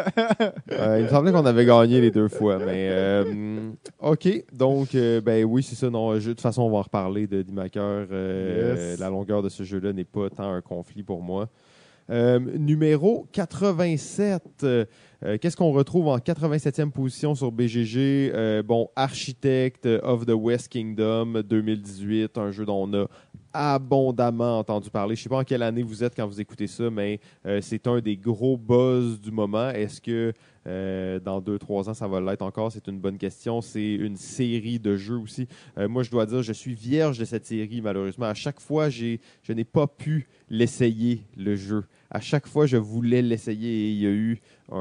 Euh, il me semblait qu'on avait gagné les deux fois, mais euh, ok. Donc, ben oui, c'est ça. Non, je- de toute façon, on va en reparler de Dimaker. Yes. La longueur de ce jeu-là n'est pas tant un conflit pour moi. Numéro 87. Euh, Qu'est-ce qu'on retrouve en 87e position sur BGG? Euh, bon, Architect of the West Kingdom 2018, un jeu dont on a abondamment entendu parler. Je sais pas en quelle année vous êtes quand vous écoutez ça, mais euh, c'est un des gros buzz du moment. Est-ce que dans deux, trois ans, ça va l'être encore? C'est une bonne question. C'est une série de jeux aussi. Moi, je dois dire, je suis vierge de cette série, malheureusement. À chaque fois, je n'ai pas pu l'essayer, le jeu. À chaque fois, je voulais l'essayer et il y a eu un,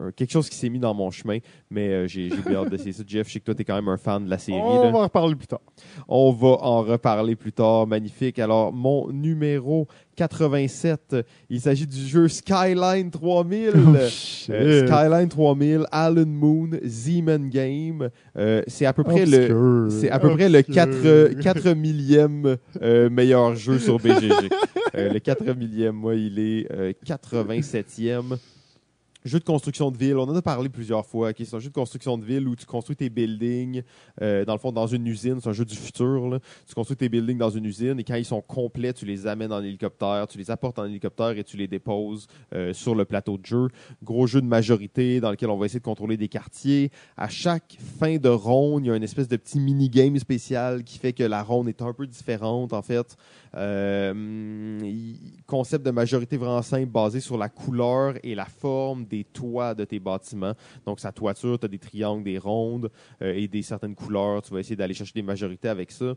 un- un- quelque chose qui s'est mis dans mon chemin. Mais euh, j'ai, bien hâte d'essayer ça. Jeff, je sais que toi, tu es quand même un fan de la série. On là. va en reparler plus tard. On va en reparler plus tard. Magnifique. Alors, mon numéro 87, il s'agit du jeu Skyline 3000. Oh, shit. Euh, Skyline 3000, Alan Moon, Z-Man Game. Euh, c'est à peu près le. C'est à peu près le Obscur. 4, 4 millième euh, meilleur jeu sur BGG. [laughs] Euh, le 4 millième, moi, il est euh, 87e. Jeu de construction de ville, on en a parlé plusieurs fois. C'est un jeu de construction de ville où tu construis tes buildings, euh, dans le fond, dans une usine. C'est un jeu du futur. là. Tu construis tes buildings dans une usine et quand ils sont complets, tu les amènes en hélicoptère, tu les apportes en hélicoptère et tu les déposes euh, sur le plateau de jeu. Gros jeu de majorité dans lequel on va essayer de contrôler des quartiers. À chaque fin de ronde, il y a une espèce de petit mini-game spécial qui fait que la ronde est un peu différente, en fait. Euh, concept de majorité vraiment simple basé sur la couleur et la forme des toits de tes bâtiments. Donc, sa toiture, tu as des triangles, des rondes euh, et des certaines couleurs. Tu vas essayer d'aller chercher des majorités avec ça.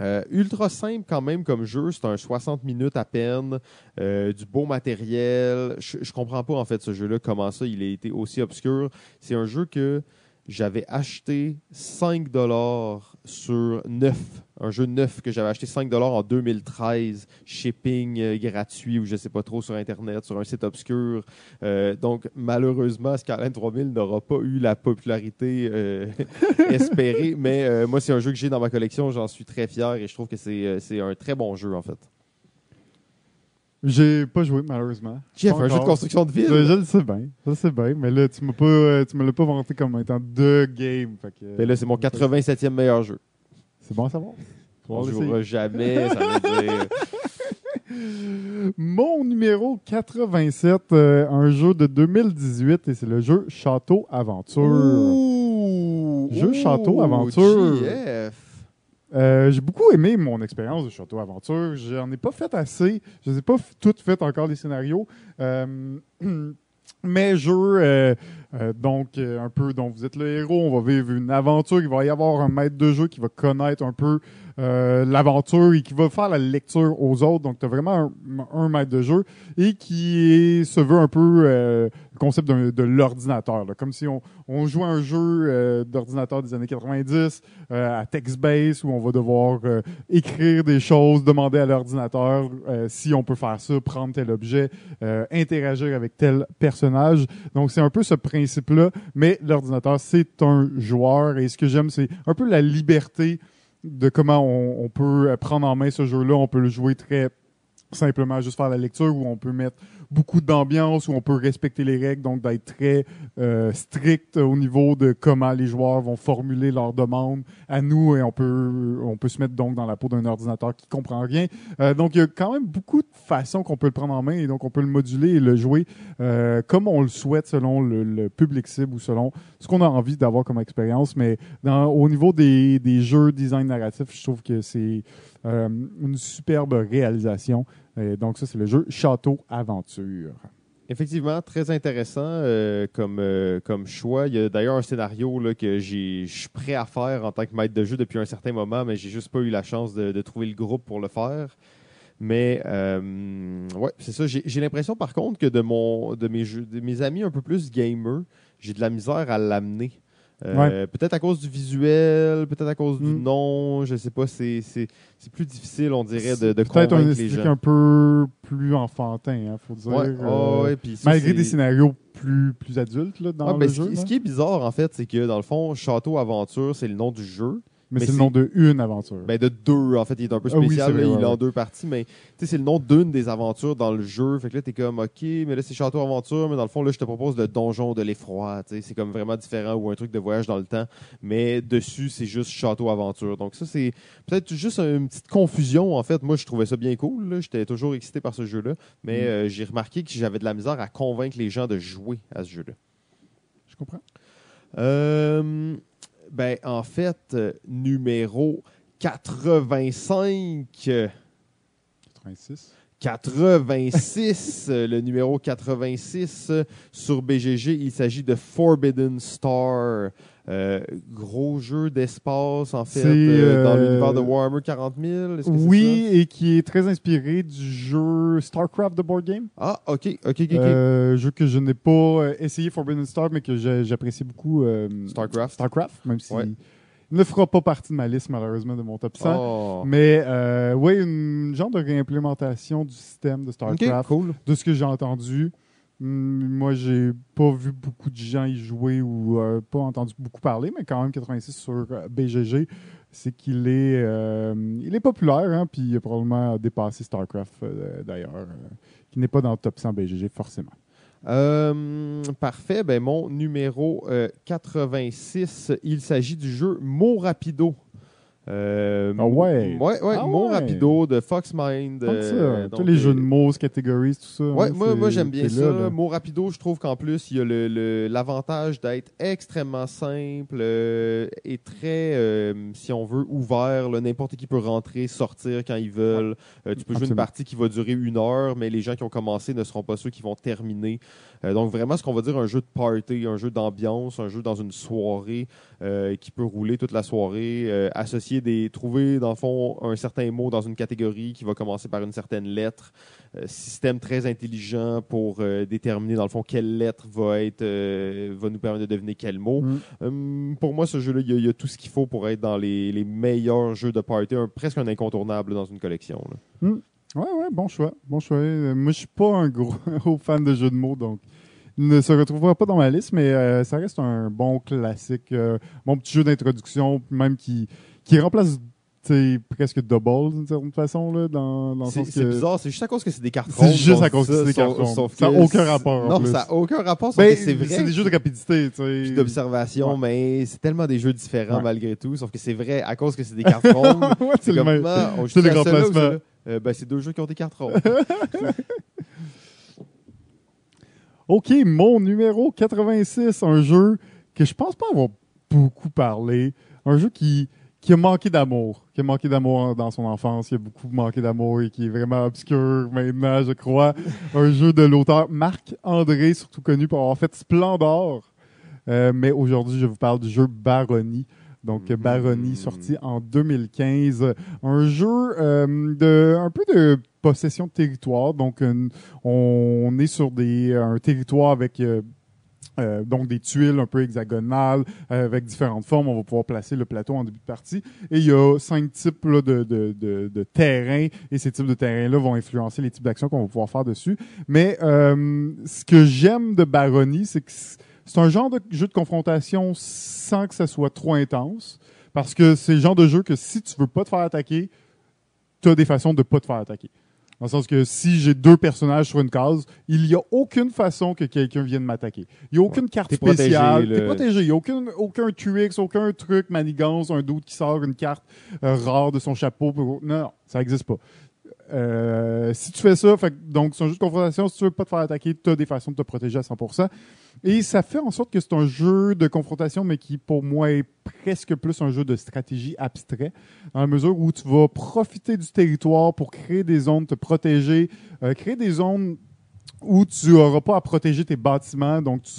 Euh, ultra simple quand même comme jeu, c'est un 60 minutes à peine, euh, du beau matériel. Je, je comprends pas en fait ce jeu-là, comment ça il a été aussi obscur. C'est un jeu que j'avais acheté 5 dollars sur 9. Un jeu neuf que j'avais acheté 5 dollars en 2013, shipping euh, gratuit ou je sais pas trop sur internet, sur un site obscur. Euh, donc malheureusement, Skyline 3000 n'aura pas eu la popularité euh, [laughs] espérée, mais euh, moi c'est un jeu que j'ai dans ma collection, j'en suis très fier et je trouve que c'est euh, c'est un très bon jeu en fait. J'ai pas joué, malheureusement. Jeff, Pas un jeu de construction de ville. Je, je le sais bien, je le sais bien, mais là, tu m'as pas, euh, tu me l'as pas vanté comme étant deux games. Fait que, Mais là, c'est mon 87e meilleur jeu. C'est bon à savoir. On Faut jouera jamais, ça veut dire. [laughs] Mon numéro 87, euh, un jeu de 2018, et c'est le jeu Château Aventure. Ouh! Jeu Ouh, Château Aventure. Euh, j'ai beaucoup aimé mon expérience de Château Aventure. J'en ai pas fait assez. Je n'ai pas toutes fait encore les scénarios. Euh, [clears throat] mais jeu, euh, euh, donc euh, un peu dont vous êtes le héros, on va vivre une aventure. Il va y avoir un maître de jeu qui va connaître un peu l'aventure et qui va faire la lecture aux autres. Donc, tu as vraiment un, maître de jeu et qui se veut un peu le concept de l'ordinateur. Comme si on, on jouait un jeu euh, d'ordinateur des années 90 euh, à text-based où on va devoir euh, écrire des choses, demander à l'ordinateur si on peut faire ça, prendre tel objet, interagir avec tel personnage. Donc, c'est un peu ce principe-là, mais l'ordinateur, c'est un joueur et ce que j'aime, c'est un peu la liberté de comment on, on peut prendre en main ce jeu-là. On peut le jouer très simplement juste faire la lecture ou on peut mettre beaucoup d'ambiance, où on peut respecter les règles, donc d'être très euh, strict au niveau de comment les joueurs vont formuler leurs demandes à nous, et on peut, on peut se mettre donc dans la peau d'un ordinateur qui comprend rien. Euh, donc, il y a quand même beaucoup de façons qu'on peut le prendre en main, et donc on peut le moduler et le jouer euh, comme on le souhaite selon le, public cible ou selon ce qu'on a envie d'avoir comme expérience. Mais au niveau des, des jeux design narratif, je trouve que c'est une superbe réalisation. Donc, ça, c'est le jeu Château Aventure. Effectivement, très intéressant euh, comme, euh, comme choix. Il y a d'ailleurs un scénario que je suis prêt à faire en tant que maître de jeu depuis un certain moment, mais j'ai juste pas eu la chance de, trouver le groupe pour le faire. Mais euh, ouais, c'est ça. J'ai j'ai l'impression par contre que de mon de mes jeux, de mes amis un peu plus gamers, j'ai de la misère à l'amener. Euh, Peut-être à cause du visuel, peut-être à cause du Mm. nom, je sais pas. C'est plus difficile, on dirait, de, de Peut-être un convaincre les gens. un peu plus enfantin, hein, faut dire. Ouais, Euh, ah ouais, puis ça, malgré des scénarios plus, plus adultes là, dans le ben, ce, jeu. qui, ce qui est bizarre, en fait, c'est que dans le fond, Château Aventure, c'est le nom du jeu. Mais, mais c'est le nom de une aventure. Ben, de deux, en fait. Il est un peu Ah oui, spécial. c'est vrai, là, il ouais, est en deux parties, mais tu sais, c'est le nom d'une des aventures dans le jeu. Fait que là, t'es comme, OK, mais là, c'est Château Aventure, mais dans le fond, là, je te propose le donjon de l'effroi. Tu sais, c'est comme vraiment différent ou un truc de voyage dans le temps. Mais dessus, c'est juste Château Aventure. Donc, ça, c'est peut-être juste une petite confusion, en fait. Moi, je trouvais ça bien cool. J'étais toujours excité par ce jeu-là. Mais Mm. euh, j'ai remarqué que j'avais de la misère à convaincre les gens de jouer à ce jeu-là. Je comprends. Euh, ben, en fait, euh, numéro 85. euh, 86. 86, euh, le numéro 86 euh, sur BGG, il s'agit de Forbidden Star. Euh, gros jeu d'espace, en fait, euh, dans euh, l'univers de Warhammer 40 000. est-ce que c'est Oui, et qui est très inspiré du jeu StarCraft de board game. Ah, ok, ok, ok. ok. Euh, jeu que je n'ai pas essayé Forbidden Star, mais que j'apprécie beaucoup. Starcraft. Starcraft, même si Ouais. il ne fera pas partie de ma liste, malheureusement, de mon top 100. Oh. Mais oui, une genre de réimplémentation du système de StarCraft. cool. De ce que j'ai entendu, moi, j'ai pas vu beaucoup de gens y jouer ou euh, pas entendu beaucoup parler, mais quand même 86 sur euh, BGG, c'est qu'il est, euh, est populaire, hein, puis il a probablement dépassé StarCraft d'ailleurs, qui n'est pas dans le top 100 BGG forcément. Parfait. Ben, mon numéro euh, 86, il s'agit du jeu Mo Rapido. Euh, Ah ouais? Ouais, ouais, Ah Mo ouais? Rapido de Foxmind. Comme ça, euh, tous les euh, jeux de mots, catégories, tout ça. Ouais, hein, moi, j'aime bien ça. là, là. Mo Rapido, je trouve qu'en plus, il y a le- le- l'avantage d'être extrêmement simple euh, et très, euh, si on veut, ouvert. N'importe qui peut rentrer, sortir quand ils veulent. Euh, tu peux jouer une partie qui va durer une heure, mais les gens qui ont commencé ne seront pas ceux qui vont terminer. Euh, donc, vraiment, ce qu'on va dire un jeu de party, un jeu d'ambiance, un jeu dans une soirée euh, qui peut rouler toute la soirée, euh, des. trouver, dans le fond, un certain mot dans une catégorie qui va commencer par une certaine lettre. Euh, système très intelligent pour euh, déterminer, dans le fond, quelle lettre va être. euh, va nous permettre de deviner quel mot. Mm. Hum, pour moi, ce jeu-là, il y, a- il y a tout ce qu'il faut pour être dans les, les meilleurs jeux de party, un- presque un incontournable dans une collection. là. Ouais, ouais, bon choix. Bon choix. Moi, je suis pas un gros, [laughs] gros fan de jeux de mots, donc il ne se retrouvera pas dans ma liste, mais euh, ça reste un bon classique. euh, bon petit jeu d'introduction, même qui, qui remplace sais, presque Double d'une certaine façon, là, dans, dans C'est c'est que... bizarre, c'est juste à cause que c'est des cartes C'est juste à cause que c'est des cartes rondes. Ça a que aucun c'est- rapport, Non, ça n'a aucun rapport, Ben, c'est vrai. c'est des jeux de rapidité, tu sais. d'observation, Ouais. mais c'est tellement des jeux différents Ouais. malgré tout, sauf que c'est vrai à cause que c'est des [laughs] cartes rondes. ouais, c'est le même. ah, C'est le remplacement. ceux-là? Euh, ben, c'est deux jeux qui ont des cartes rondes. [laughs] OK, mon numéro 86, un jeu que je pense pas avoir beaucoup parlé. Un jeu qui, qui a manqué d'amour. Qui a manqué d'amour dans son enfance. Qui a beaucoup manqué d'amour et qui est vraiment obscur maintenant, je crois. [laughs] un jeu de l'auteur Marc-André, surtout connu pour avoir fait Splendor. Euh, mais aujourd'hui, je vous parle du jeu Baronie. Donc, Mhm. Baronie, sorti en 2015. Un jeu euh, de un peu de possession de territoire. Donc, une- on est sur des, un territoire avec euh, euh, donc des tuiles un peu hexagonales euh, avec différentes formes. On va pouvoir placer le plateau en début de partie. Et il y a cinq types là, de, de, de, de terrains et ces types de terrains-là vont influencer les types d'actions qu'on va pouvoir faire dessus. Mais euh, ce que j'aime de Baronie, c'est que c'est un genre de jeu de confrontation sans que ça soit trop intense. Parce que c'est le genre de jeu que si tu veux pas te faire attaquer, tu as des façons de pas te faire attaquer. Dans le sens que si j'ai deux personnages sur une case, il n'y a aucune façon que quelqu'un vienne m'attaquer. Il n'y a aucune carte spéciale. T'es protégé. Il n'y a aucun, aucun tricks, aucun truc, manigance, un doute qui sort une carte euh, rare de son chapeau. pour- Non, non, ça n'existe pas. Euh, si tu fais ça, donc c'est un jeu de confrontation, si tu veux pas te faire attaquer, tu as des façons de te protéger à 100%. Et ça fait en sorte que c'est un jeu de confrontation, mais qui pour moi est presque plus un jeu de stratégie abstrait, dans la mesure où tu vas profiter du territoire pour créer des zones, te protéger, euh, créer des zones où tu n'auras pas à protéger tes bâtiments, donc tu,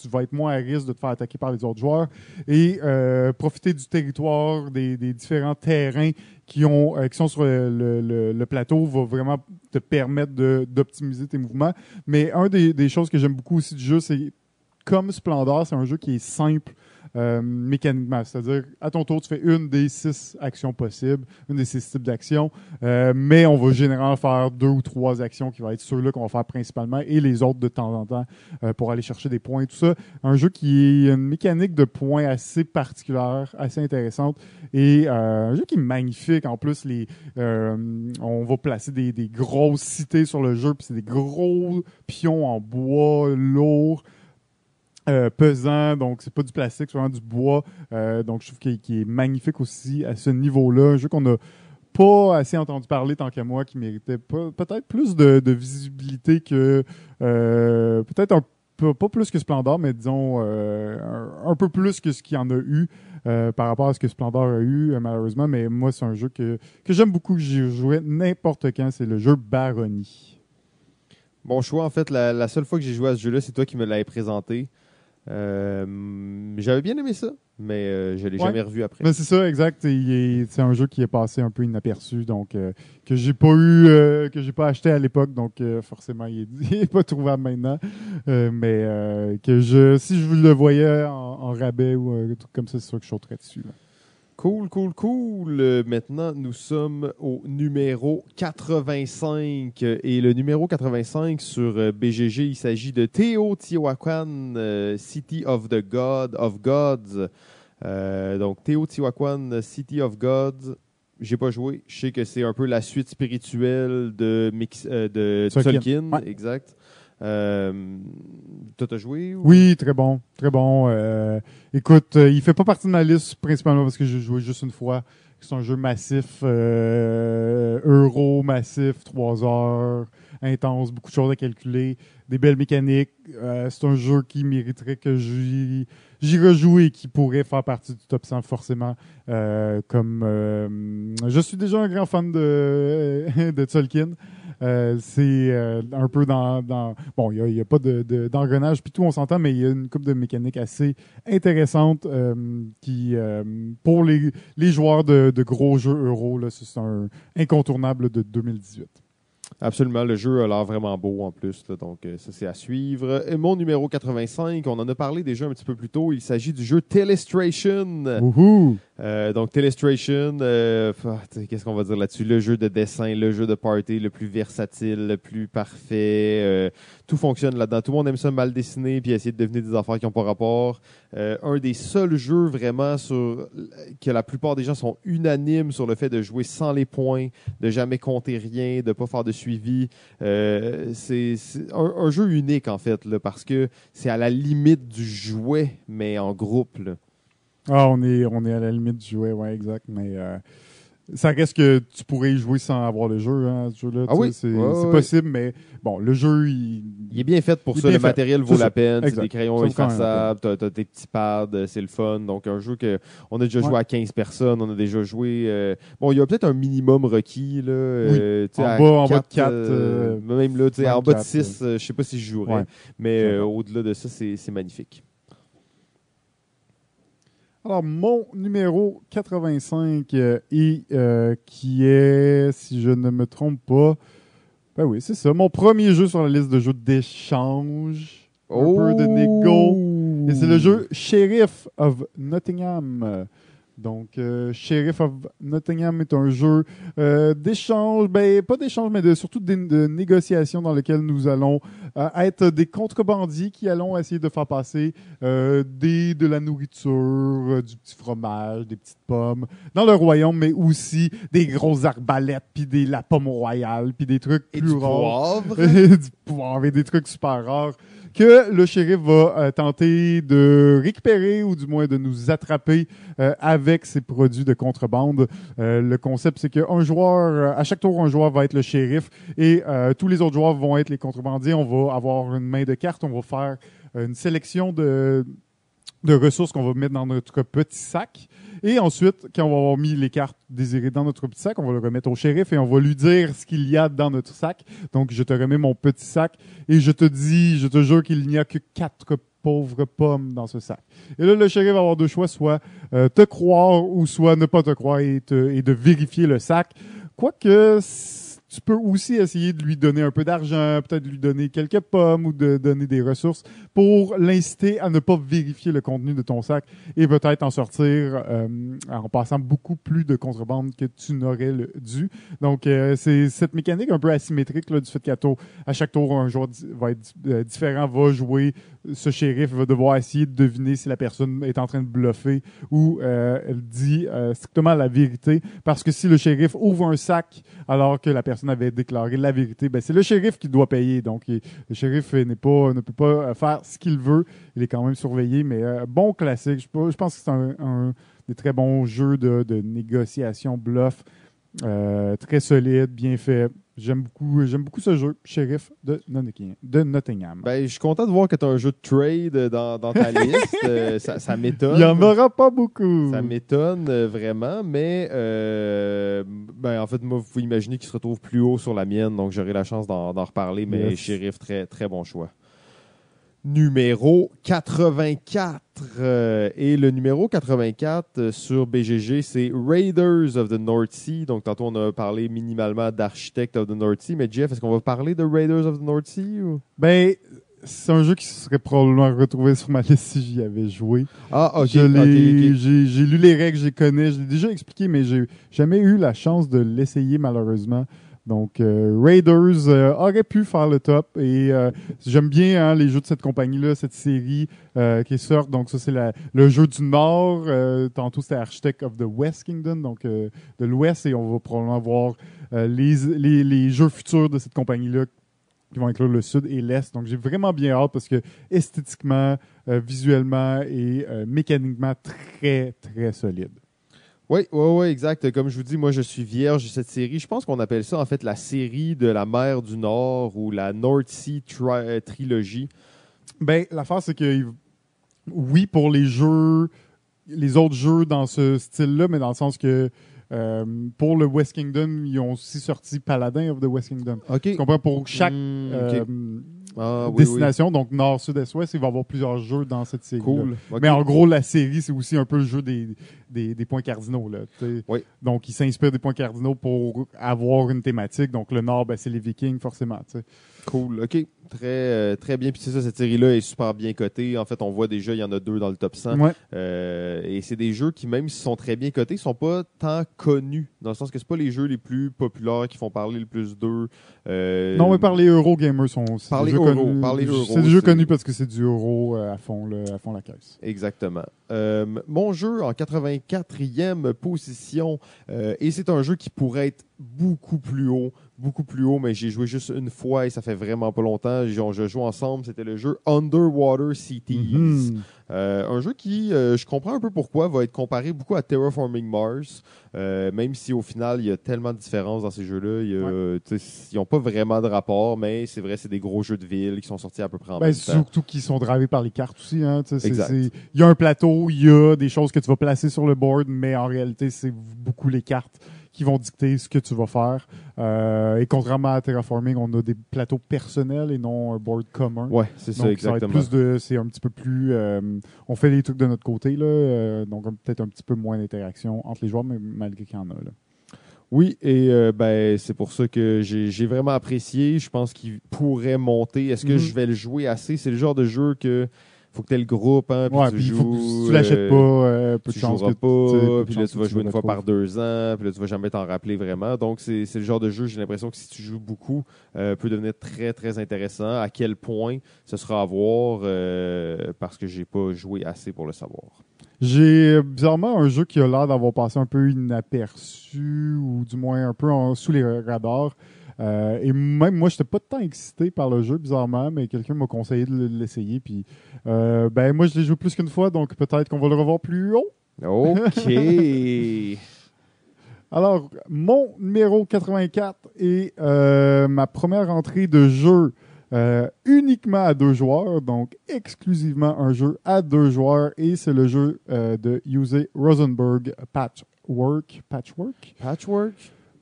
tu vas être moins à risque de te faire attaquer par les autres joueurs, et euh, profiter du territoire, des, des différents terrains qui, ont, euh, qui sont sur le, le- le- plateau va vraiment te permettre d'optimiser tes mouvements. Mais un des, des choses que j'aime beaucoup aussi du jeu, c'est comme Splendor, c'est un jeu qui est simple euh, mécaniquement. C'est-à-dire, à ton tour, tu fais une des six actions possibles, une des six types d'actions, euh, mais on va généralement faire deux ou trois actions qui vont être ceux-là qu'on va faire principalement et les autres de temps en temps euh, pour aller chercher des points, tout ça. Un jeu qui est une mécanique de points assez particulière, assez intéressante et euh, un jeu qui est magnifique. En plus, les, euh, on va placer des, des grosses cités sur le jeu, puis c'est des gros pions en bois lourds. Euh, pesant, donc c'est pas du plastique, c'est vraiment du bois. Euh, donc je trouve qu'il est magnifique aussi à ce niveau-là. Un jeu qu'on a pas assez entendu parler tant qu'à moi, qui méritait peut-être plus de, visibilité que euh, peut-être un peu pas plus que Splendor, mais disons euh, un, un peu plus que ce qu'il y en a eu euh, par rapport à ce que Splendor a eu euh, malheureusement. Mais moi, c'est un jeu que, que j'aime beaucoup, que j'y jouais n'importe quand. C'est le jeu Barony. Bon choix, en fait, la, la seule fois que j'ai joué à ce jeu-là, c'est toi qui me l'avais présenté. Euh, J'avais bien aimé ça, mais euh, je l'ai Ouais. jamais revu après. Mais c'est ça, exact. C'est un jeu qui est passé un peu inaperçu, donc euh, que j'ai pas eu, euh, que j'ai pas acheté à l'époque, donc euh, forcément il est, [laughs] il est pas trouvable maintenant. Euh, mais euh, que je, si je le voyais en, en rabais ou un truc comme ça, c'est sûr que je sauterais dessus. là. Cool, cool, cool. Euh, maintenant, nous sommes au numéro 85. euh, Et le numéro 85 sur euh, BGG, il s'agit de Teotihuacan euh, City of the God of Gods. Donc, Teotihuacan City of Gods. J'ai pas joué. Je sais que c'est un peu la suite spirituelle de, Mix, de. Ouais. Exact. Euh, t'as joué? ou- Oui, très bon, très bon. Euh, écoute, euh, il fait pas partie de ma liste principalement parce que j'ai joué juste une fois. C'est un jeu massif, euh, euro massif, trois heures, intense, beaucoup de choses à calculer, des belles mécaniques. Euh, c'est un jeu qui mériterait que j'y rejoue et qui pourrait faire partie du top 100 forcément. Euh, comme je suis déjà un grand fan de [laughs] de Tolkien. Euh, c'est euh, un peu dans, dans bon il y a, a pas de de- d'engrenage puis tout on s'entend mais il y a une coupe de mécaniques assez intéressante euh, qui pour les, les joueurs de, de gros jeux euro c'est un incontournable de 2018 Absolument, le jeu a l'air vraiment beau en plus, là, donc euh, ça c'est à suivre. Et mon numéro 85, on en a parlé déjà un petit peu plus tôt, il s'agit du jeu Telestration. Euh, donc Telestration, euh, ah, qu'est-ce qu'on va dire là-dessus? Le jeu de dessin, le jeu de party le plus versatile, le plus parfait. euh, tout fonctionne là-dedans. Tout le monde aime ça mal dessiner puis essayer de deviner des affaires qui n'ont pas rapport. Un des seuls jeux vraiment sur que la plupart des gens sont unanimes sur le fait de jouer sans les points, de jamais compter rien, de pas faire de suivi. Euh, c'est un, jeu unique en fait là, parce que c'est à la limite du jouet mais en groupe. Ah, on est, on est à la limite du jouet, ouais, exact. Mais euh, ça reste que tu pourrais y jouer sans avoir le jeu, hein, ce jeu-là. Ah oui? C'est Ouais, possible, mais bon, le jeu, il. Il est bien fait pour ça. Le fait. matériel vaut la peine. C'est des crayons effaçables. T'as, t'as tes petits pads. euh, C'est le fun. Donc, un jeu que on a déjà joué à 15 personnes. On a déjà joué. euh, bon, il y a peut-être un minimum requis. Là, euh, En bas- en bas de quatre, quatre, euh, même là, tu sais, ouais, en bas de quatre, 6, euh, je sais pas si je jouerais. Ouais. Mais euh, au-delà de ça, c'est magnifique. Alors, mon numéro 85, euh, et euh, qui est, si je ne me trompe pas, ben oui, c'est ça, mon premier jeu sur la liste de jeux d'échange. Un de négo. Et c'est le jeu Sheriff of Nottingham. Donc, euh, Sheriff of Nottingham est un jeu euh, d'échange, ben pas d'échange, mais de, surtout de, de négociation dans lequel nous allons euh, être des contrebandiers qui allons essayer de faire passer euh, des, de la nourriture, euh, du petit fromage, des petites pommes dans le royaume, mais aussi des grosses arbalètes, puis des la pomme royale, puis des trucs Et plus du rares. poivre. [laughs] du poivre et des trucs super rares que le shérif va euh, tenter de récupérer ou du moins de nous attraper euh, avec ces produits de contrebande. Euh, le concept, c'est qu'un joueur, à chaque tour, un joueur va être le shérif et tous les autres joueurs vont être les contrebandiers. On va avoir une main de cartes, on va faire une sélection de de ressources qu'on va mettre dans notre petit sac. Et ensuite, quand on va avoir mis les cartes désirées dans notre petit sac, on va le remettre au shérif et on va lui dire ce qu'il y a dans notre sac. Donc, je te remets mon petit sac et je te dis, je te jure qu'il n'y a que quatre pauvres pommes dans ce sac. Et là, le shérif va avoir deux choix, soit euh, te croire ou soit ne pas te croire et, et de vérifier le sac. Quoique, tu peux aussi essayer de lui donner un peu d'argent, peut-être lui donner quelques pommes ou de donner des ressources pour l'inciter à ne pas vérifier le contenu de ton sac et peut-être en sortir euh, en passant beaucoup plus de contrebande que tu n'aurais dû. Donc, euh, c'est cette mécanique un peu asymétrique là, du fait qu'à à chaque tour, un joueur va être euh, différent, va jouer. Ce shérif va devoir essayer de deviner si la personne est en train de bluffer ou euh, elle dit euh, strictement la vérité. Parce que si le shérif ouvre un sac alors que la personne avait déclaré la vérité, ben, c'est le shérif qui doit payer. Donc, le shérif n'est pas, ne peut pas euh, faire ce qu'il veut. Il est quand même surveillé, mais bon classique. Je, pe- je pense que c'est un, des très bons jeux de, négociation bluff. Très solide, bien fait. J'aime beaucoup, j'aime beaucoup ce jeu, Sheriff de Nottingham. De Nottingham. Ben, je suis content de voir que tu as un jeu de trade dans, dans ta [laughs] liste. Euh, ça ça m'étonne. Il n'y en aura pas beaucoup. Ça m'étonne euh, vraiment, mais euh, ben, en fait, moi, vous pouvez imaginer qu'il se retrouve plus haut sur la mienne, donc j'aurai la chance d'en d'en reparler, mais Yes. Sheriff, très, très bon choix. Numéro 84. euh, et le numéro 84 euh, sur BGG, c'est Raiders of the North Sea. Donc, tantôt, on a parlé minimalement d'Architect of the North Sea. Mais Jeff, est-ce qu'on va parler de Raiders of the North Sea? Ou? Ben, c'est un jeu qui serait probablement retrouvé sur ma [laughs] liste si j'y avais joué. Ah, ok. Je ok, l'ai- ok. J'ai j'ai lu les règles, je les connais, je l'ai déjà expliqué, mais j'ai jamais eu la chance de l'essayer malheureusement. Donc, euh, Raiders euh, aurait pu faire le top et euh, j'aime bien hein, les jeux de cette compagnie-là, cette série qui sort. Donc, ça, c'est le jeu du Nord. Tantôt, c'était Architect of the West Kingdom, donc de l'Ouest, et on va probablement voir les, les, jeux futurs de cette compagnie-là qui vont inclure le Sud et l'Est. Donc, j'ai vraiment bien hâte parce que esthétiquement, visuellement et euh, mécaniquement, très, très solide. Oui, oui, oui, exact. Comme je vous dis, moi, je suis vierge de cette série. Je pense qu'on appelle ça, en fait, la série de la mer du Nord ou la North Sea tri- euh, Trilogy. Ben, l'affaire, c'est que oui, pour les jeux, les autres jeux dans ce style-là, mais dans le sens que euh, pour le West Kingdom, ils ont aussi sorti Paladin of the West Kingdom. OK. Tu comprends? Pour chaque Hmm, euh, Ah, oui, destination, donc nord, sud, est, ouest, il va y avoir plusieurs jeux dans cette série. Cool. Mais en gros, la série, c'est aussi un peu le jeu des, des, des points cardinaux. Là. Oui. Donc, il s'inspire des points cardinaux pour avoir une thématique. Donc, le nord, ben, c'est les Vikings, forcément. Cool. OK. Très, euh, très bien. Puis c'est ça, cette série-là est super bien cotée. En fait, on voit déjà, il y en a deux dans le top 100. Ouais. Euh, et c'est des jeux qui, même s'ils sont très bien cotés, sont pas tant connus. Dans le sens que c'est pas les jeux les plus populaires qui font parler le plus d'eux. Euh, Non, mais par les Eurogamers sont Par les jeux Euro, connus. par les Euro, C'est des jeux connus parce que c'est du euro à fond, le- à fond la caisse. Exactement. Euh, mon jeu en 84e position, et c'est un jeu qui pourrait être beaucoup plus haut, beaucoup plus haut, mais j'ai joué juste une fois et ça fait vraiment pas longtemps. On je joue ensemble, c'était le jeu Underwater Cities. Mhm. Euh, un jeu qui, euh, je comprends un peu pourquoi, va être comparé beaucoup à Terraforming Mars, euh, même si au final, il y a tellement de différences dans ces jeux-là. sais, Ils n'ont pas vraiment de rapport, mais c'est vrai, c'est des gros jeux de ville qui sont sortis à peu près en Ben, même temps. surtout qu'ils sont dravés par les cartes aussi. Hein, Il y a un plateau, il y a des choses que tu vas placer sur le board, mais en réalité, c'est beaucoup les cartes qui vont dicter ce que tu vas faire. Euh, et contrairement à Terraforming, on a des plateaux personnels et non un board commun. Ouais, c'est ça, Donc, ça va être exactement. plus de, c'est un petit peu plus, euh, on fait les trucs de notre côté là, euh, donc peut-être un petit peu moins d'interaction entre les joueurs, mais malgré qu'il y en a là. Oui, et euh, ben c'est pour ça que j'ai vraiment apprécié. Je pense qu'il pourrait monter. Est-ce que Mhm. je vais le jouer assez? C'est le genre de jeu que faut que tu aies le groupe, hein, puis Ouais, tu puis joues. faut que si tu l'achètes euh, pas, euh, peu de tu chance que tu pas, puis là tu vas jouer une fois par deux ans, puis là tu vas jamais t'en rappeler vraiment. Donc c'est c'est le genre de jeu, j'ai l'impression que si tu joues beaucoup, euh, peut devenir très très intéressant. À quel point ce sera à voir euh, parce que j'ai pas joué assez pour le savoir. J'ai euh, bizarrement un jeu qui a l'air d'avoir passé un peu inaperçu ou du moins un peu en- sous les radars. Euh, et même moi, j'étais pas tant excité par le jeu, bizarrement, mais quelqu'un m'a conseillé de l'essayer. Puis, euh, ben moi, je l'ai joué plus qu'une fois, donc peut-être qu'on va le revoir plus haut. Ok. [laughs] [laughs] Alors, mon numéro 84 est euh, ma première entrée de jeu euh, uniquement à deux joueurs, donc exclusivement un jeu à deux joueurs, et c'est le jeu euh, de Uwe Rosenberg Patchwork. Patchwork? Patchwork?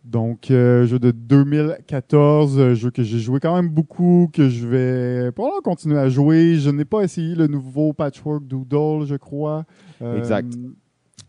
Donc, euh, jeu de 2014, euh, jeu que j'ai joué quand même beaucoup, que je vais probablement continuer à jouer. Je n'ai pas essayé le nouveau Patchwork Doodle, je crois. Euh, Exact.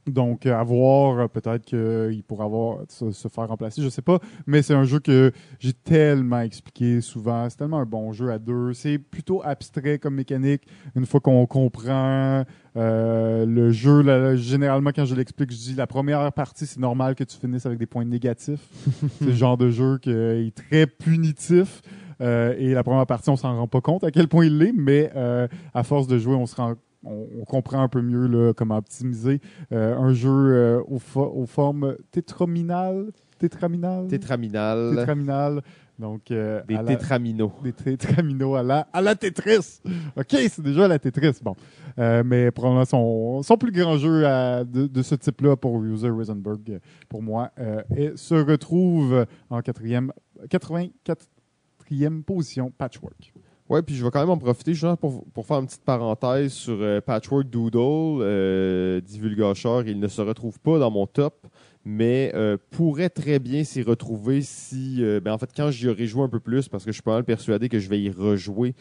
Donc, à voir, euh, peut-être qu'il pourra avoir, se, se faire remplacer, je sais pas. Mais c'est un jeu que j'ai tellement expliqué souvent. C'est tellement un bon jeu à deux. C'est plutôt abstrait comme mécanique. Une fois qu'on comprend euh, le jeu, là, généralement, quand je l'explique, je dis la première partie, c'est normal que tu finisses avec des points négatifs. [laughs] c'est le genre de jeu qui est très punitif. Euh, et la première partie, on s'en rend pas compte à quel point il l'est, mais euh, à force de jouer, on se rend on, on comprend un peu mieux là, comment optimiser euh, un jeu euh, aux, fo- aux formes tétraminales, tétraminales, Tétraminal. tétraminales. Donc, euh, Des la- tétraminaux. des tétraminaux à la, à la Tetris. OK, c'est déjà la Tetris. Bon. Euh, mais probablement son, son plus grand jeu à- de, de ce type-là pour User Rosenberg, pour moi, euh, et se retrouve en quatrième, 84e position, Patchwork. Ouais, puis je vais quand même en profiter justement pour, pour faire une petite parenthèse sur euh, Patchwork Doodle, euh, divulgateur. Il ne se retrouve pas dans mon top, mais euh, pourrait très bien s'y retrouver si, euh, ben en fait, quand j'y aurai joué un peu plus, parce que je suis pas mal persuadé que je vais y rejouer.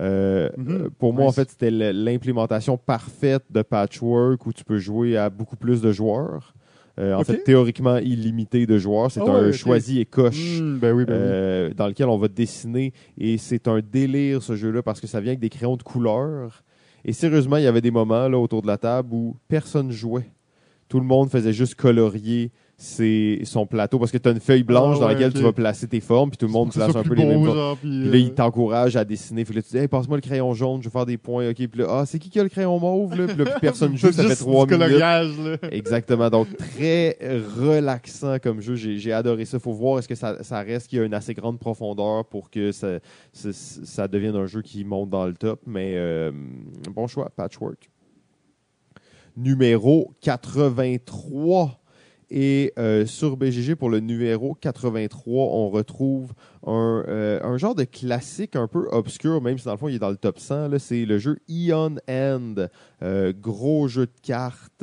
Euh, Mhm. pour moi, en fait, c'était l'implémentation parfaite de Patchwork où tu peux jouer à beaucoup plus de joueurs. Euh, en fait, théoriquement illimité de joueurs. C'est Ah un ouais, choisi et coche Hmm, ben oui, ben oui. euh, dans lequel on va dessiner. Et c'est un délire, ce jeu-là, parce que ça vient avec des crayons de couleur. Et sérieusement, il y avait des moments là, autour de la table où personne jouait. Tout le monde faisait juste colorier ses- son plateau parce que tu as une feuille blanche Ah dans ouais, laquelle tu vas placer tes formes, puis tout le monde C'est place un peu les mêmes formes. puis, Puis là, euh, il t'encourage à dessiner. Puis là, tu dis, hey, passe-moi le crayon jaune, je vais faire des points. OK, puis là, ah, c'est qui qui a le crayon mauve? Là? Puis là, plus [laughs] personne joue, c'est ça fait trois minutes. là. [laughs] Exactement. Donc, très relaxant comme jeu. J'ai j'ai adoré ça. faut voir est-ce que ça, ça reste qu'il y a une assez grande profondeur pour que ça, ça, ça devienne un jeu qui monte dans le top. Mais euh, bon choix, Patchwork. Numéro 83. Et euh, sur BGG, pour le numéro 83, on retrouve un, euh, un genre de classique un peu obscur, même si dans le fond il est dans le top 100. là. C'est le jeu Eon End. Euh, gros jeu de cartes.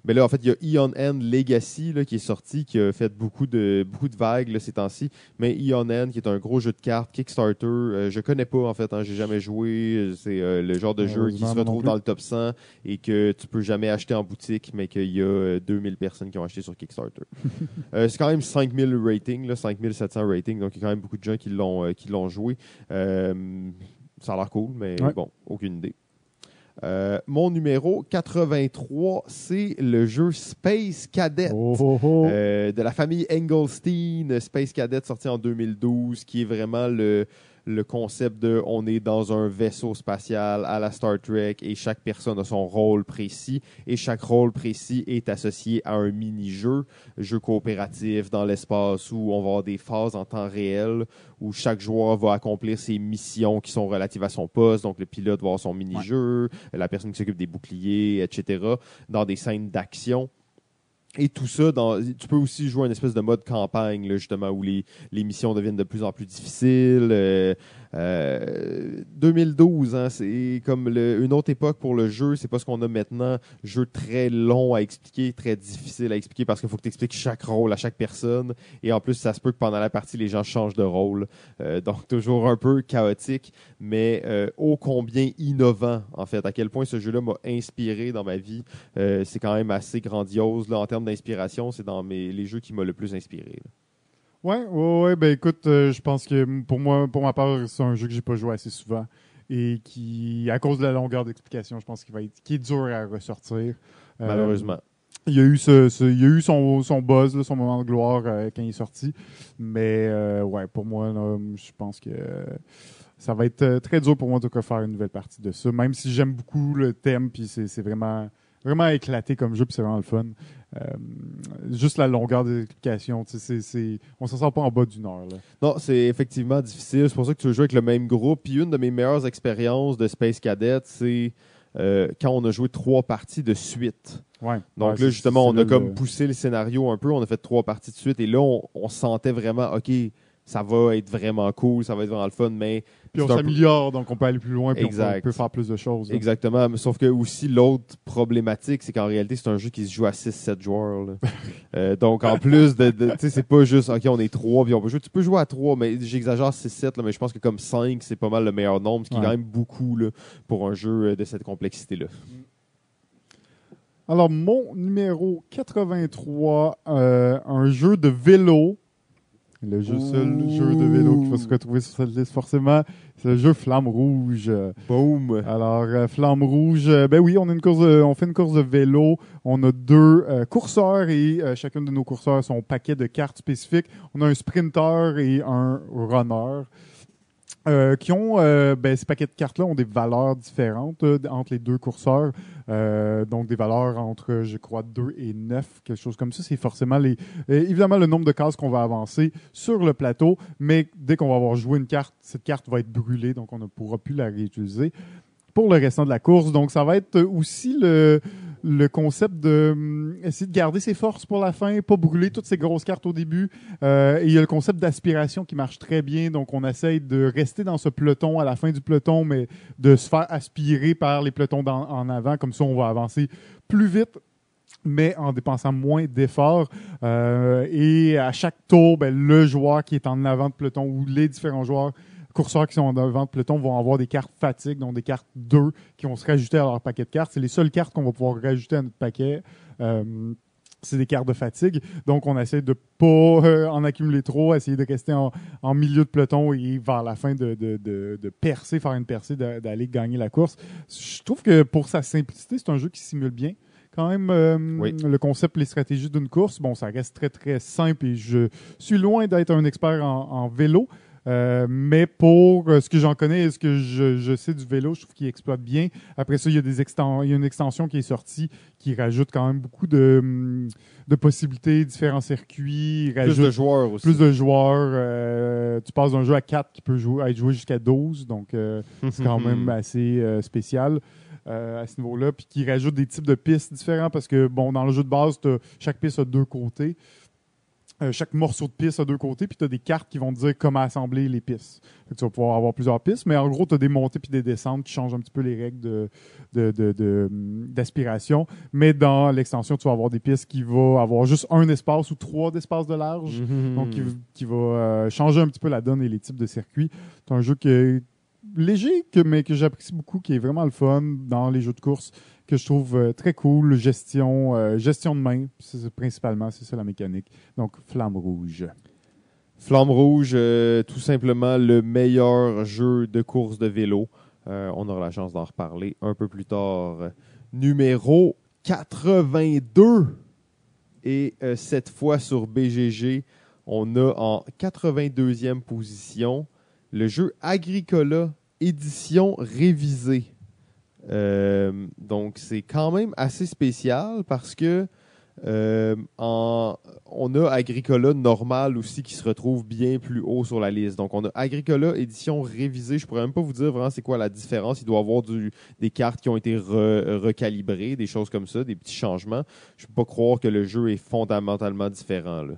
Euh, mais là, en fait, il y a Eon End Legacy là, qui est sorti, qui a fait beaucoup de, beaucoup de vagues là, ces temps-ci. Mais Eon End, qui est un gros jeu de cartes, Kickstarter, euh, je connais pas en fait, hein, j'ai jamais joué. C'est euh, le genre de jeu qui se retrouve dans le top 100 et que tu peux jamais acheter en boutique, mais qu'il y a euh, 2000 personnes qui ont acheté sur Kickstarter. [laughs] Euh, c'est quand même 5000 ratings, là, 5700 ratings, donc il y a quand même beaucoup de gens qui l'ont euh, qui l'ont joué. Euh, ça a l'air cool, mais Ouais. bon, aucune idée. Euh, mon numéro 83, c'est le jeu Space Cadet. Oh, oh, oh. Euh, de la famille Engelstein, Space Cadet sorti en 2012, qui est vraiment le, le concept de on est dans un vaisseau spatial à la Star Trek et chaque personne a son rôle précis et chaque rôle précis est associé à un mini-jeu, jeu coopératif dans l'espace où on va avoir des phases en temps réel où chaque joueur va accomplir ses missions qui sont relatives à son poste. Donc le pilote va avoir son mini-jeu, la personne qui s'occupe des boucliers, etc. dans des scènes d'action. Et tout ça, tu peux aussi jouer un espèce de mode campagne, là, justement, où les, les missions deviennent de plus en plus difficiles. Euh, euh, 2012, hein, c'est comme une autre époque pour le jeu. C'est pas ce qu'on a maintenant. Jeu très long à expliquer, très difficile à expliquer parce qu'il faut que tu expliques chaque rôle à chaque personne. Et en plus, ça se peut que pendant la partie, les gens changent de rôle. Euh, donc, toujours un peu chaotique, mais euh, ô combien innovant, en fait. À quel point ce jeu-là m'a inspiré dans ma vie. Euh, c'est quand même assez grandiose. Là, en termes d'inspiration, c'est dans mes, les jeux qui m'ont le plus inspiré. Ouais, ouais, ouais, ben écoute, euh, je pense que pour moi, pour ma part, c'est un jeu que j'ai pas joué assez souvent. et qui, à cause de la longueur d'explication, je pense qu'il va être qui est dur à ressortir. Euh, Malheureusement. il y a eu, ce, ce- il y a eu son, son buzz, là, son moment de gloire euh, quand il est sorti. Mais ouais, pour moi, là, je pense que ça va être très dur pour moi de faire une nouvelle partie de ça. Même si j'aime beaucoup le thème, puis c'est c'est vraiment, vraiment éclaté comme jeu, puis c'est vraiment le fun. Euh, juste la longueur des c'est- on s'en sort pas en bas d'une heure. Là. Non, c'est effectivement difficile. C'est pour ça que tu veux jouer avec le même groupe. Puis une de mes meilleures expériences de Space Cadet, c'est euh, quand on a joué trois parties de suite. Ouais. Donc Ouais, là, justement, on a comme le- poussé le scénario un peu. On a fait trois parties de suite. Et là, on, on sentait vraiment, OK, ça va être vraiment cool, ça va être vraiment le fun, mais Puis on peu- s'améliore, donc on peut aller plus loin, puis on peut- on Exact. peut, faire plus de choses. là. Exactement. Mais Sauf que aussi, l'autre problématique, c'est qu'en réalité, c'est un jeu qui se joue à 6-7 joueurs. là. [laughs] Euh, donc, en plus de. de- tu sais, c'est pas juste, OK, on est 3, puis on peut jouer. Tu peux jouer à 3, mais j'exagère 6-7, là, mais je pense que comme 5, c'est pas mal le meilleur nombre, ce qui Ouais. est quand même beaucoup là, pour un jeu euh, de cette complexité-là. Alors, mon numéro 83, euh, un jeu de vélo. Le jeu, seul jeu de vélo qui va se retrouver sur cette liste, forcément, c'est le jeu Flamme Rouge. Boom! Alors, euh, Flamme Rouge, euh, ben oui, on, a une course de- on fait une course de vélo. On a deux euh, courseurs et euh, chacun de nos courseurs a son paquet de cartes spécifiques. On a un sprinter et un runner. Euh, qui ont, euh, ben, ces paquets de cartes-là ont des valeurs différentes euh, entre les deux courseurs. Euh, donc, des valeurs entre, je crois, 2 et 9, quelque chose comme ça. C'est forcément évidemment le nombre de cases qu'on va avancer sur le plateau, mais dès qu'on va avoir joué une carte, cette carte va être brûlée, donc on ne pourra plus la réutiliser pour le restant de la course. Donc, ça va être aussi le, le concept de hum, essayer de garder ses forces pour la fin, pas brûler toutes ces grosses cartes au début. Euh, il y a le concept d'aspiration qui marche très bien. Donc, on essaye de rester dans ce peloton à la fin du peloton, mais de se faire aspirer par les pelotons en avant. Comme ça, on va avancer plus vite mais en dépensant moins d'efforts. Euh, et à chaque tour, ben, le joueur qui est en avant de peloton ou les différents joueurs courseurs qui sont en avant de peloton vont avoir des cartes fatigue, donc des cartes 2 qui vont se rajouter à leur paquet de cartes. C'est les seules cartes qu'on va pouvoir rajouter à notre paquet. Euh, c'est des cartes de fatigue. Donc, on essaie de pas euh, en accumuler trop, essayer de rester en, en milieu de peloton et vers la fin de, de, de, de percer, faire une percée, d'aller gagner la course. Je trouve que pour sa simplicité, c'est un jeu qui simule bien quand même euh, Oui. le concept, les stratégies d'une course. Bon, ça reste très, très simple et je suis loin d'être un expert en, en vélo. Euh, mais pour euh, ce que j'en connais et ce que je, je sais du vélo, je trouve qu'il exploite bien. Après ça, il y a des exten- il y a une extension qui est sortie qui rajoute quand même beaucoup de, hum, de possibilités, différents circuits. Plus de joueurs aussi. plus de joueurs. euh, tu passes d'un jeu à 4 qui peut jouer, être joué jusqu'à 12. Donc, euh, c'est quand même [laughs] assez spécial euh, à ce niveau-là. Puis qui rajoute des types de pistes différents parce que, bon, dans le jeu de base, chaque piste a deux côtés. Euh, chaque morceau de piste a deux côtés, puis tu as des cartes qui vont te dire comment assembler les pistes. Fait que tu vas pouvoir avoir plusieurs pistes, mais en gros, tu as des montées puis des descentes qui changent un petit peu les règles de- de- de- de, hum, d'aspiration. mais dans l'extension, tu vas avoir des pistes qui vont avoir juste un espace ou trois d'espace de large. Mhm. Donc, qui, qui va euh, changer un petit peu la donne et les types de circuits. C'est un jeu qui est léger, que, mais que j'apprécie beaucoup, qui est vraiment le fun dans les jeux de course, que je trouve euh, très cool. Gestion, euh, gestion de main, principalement, c'est ça la mécanique. Donc, Flamme Rouge. Flamme Rouge, euh, tout simplement le meilleur jeu de course de vélo. On aura la chance d'en reparler un peu plus tard. Numéro 82. Et cette fois sur BGG, on a en 82e position le jeu Agricola édition révisée. Euh, donc c'est quand même assez spécial parce que euh, on a Agricola normal aussi qui se retrouve bien plus haut sur la liste. Donc on a Agricola édition révisée. Je pourrais même pas vous dire vraiment c'est quoi la différence. Il doit y avoir des cartes qui ont été re- recalibrées, des choses comme ça, des petits changements. Je peux pas croire que le jeu est fondamentalement différent. Là.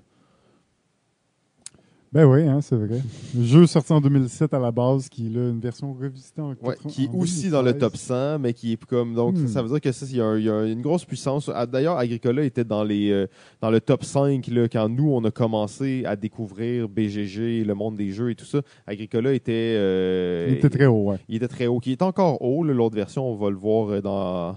Ben oui, hein, c'est vrai. Le jeu sorti en 2007 à la base, qui est là, une version revisitée en Ouais, 80 qui est en aussi dans le 2013. top 100, mais qui est comme donc Hmm. ça veut dire que ça, il y, a y une grosse puissance. Ah, D'ailleurs, Agricola était dans les euh, dans le top 5 là, quand nous on a commencé à découvrir BGG, le monde des jeux et tout ça. Agricola était euh, Il était très haut, ouais. il était très haut, qui est encore haut. L'autre version, on va le voir euh, dans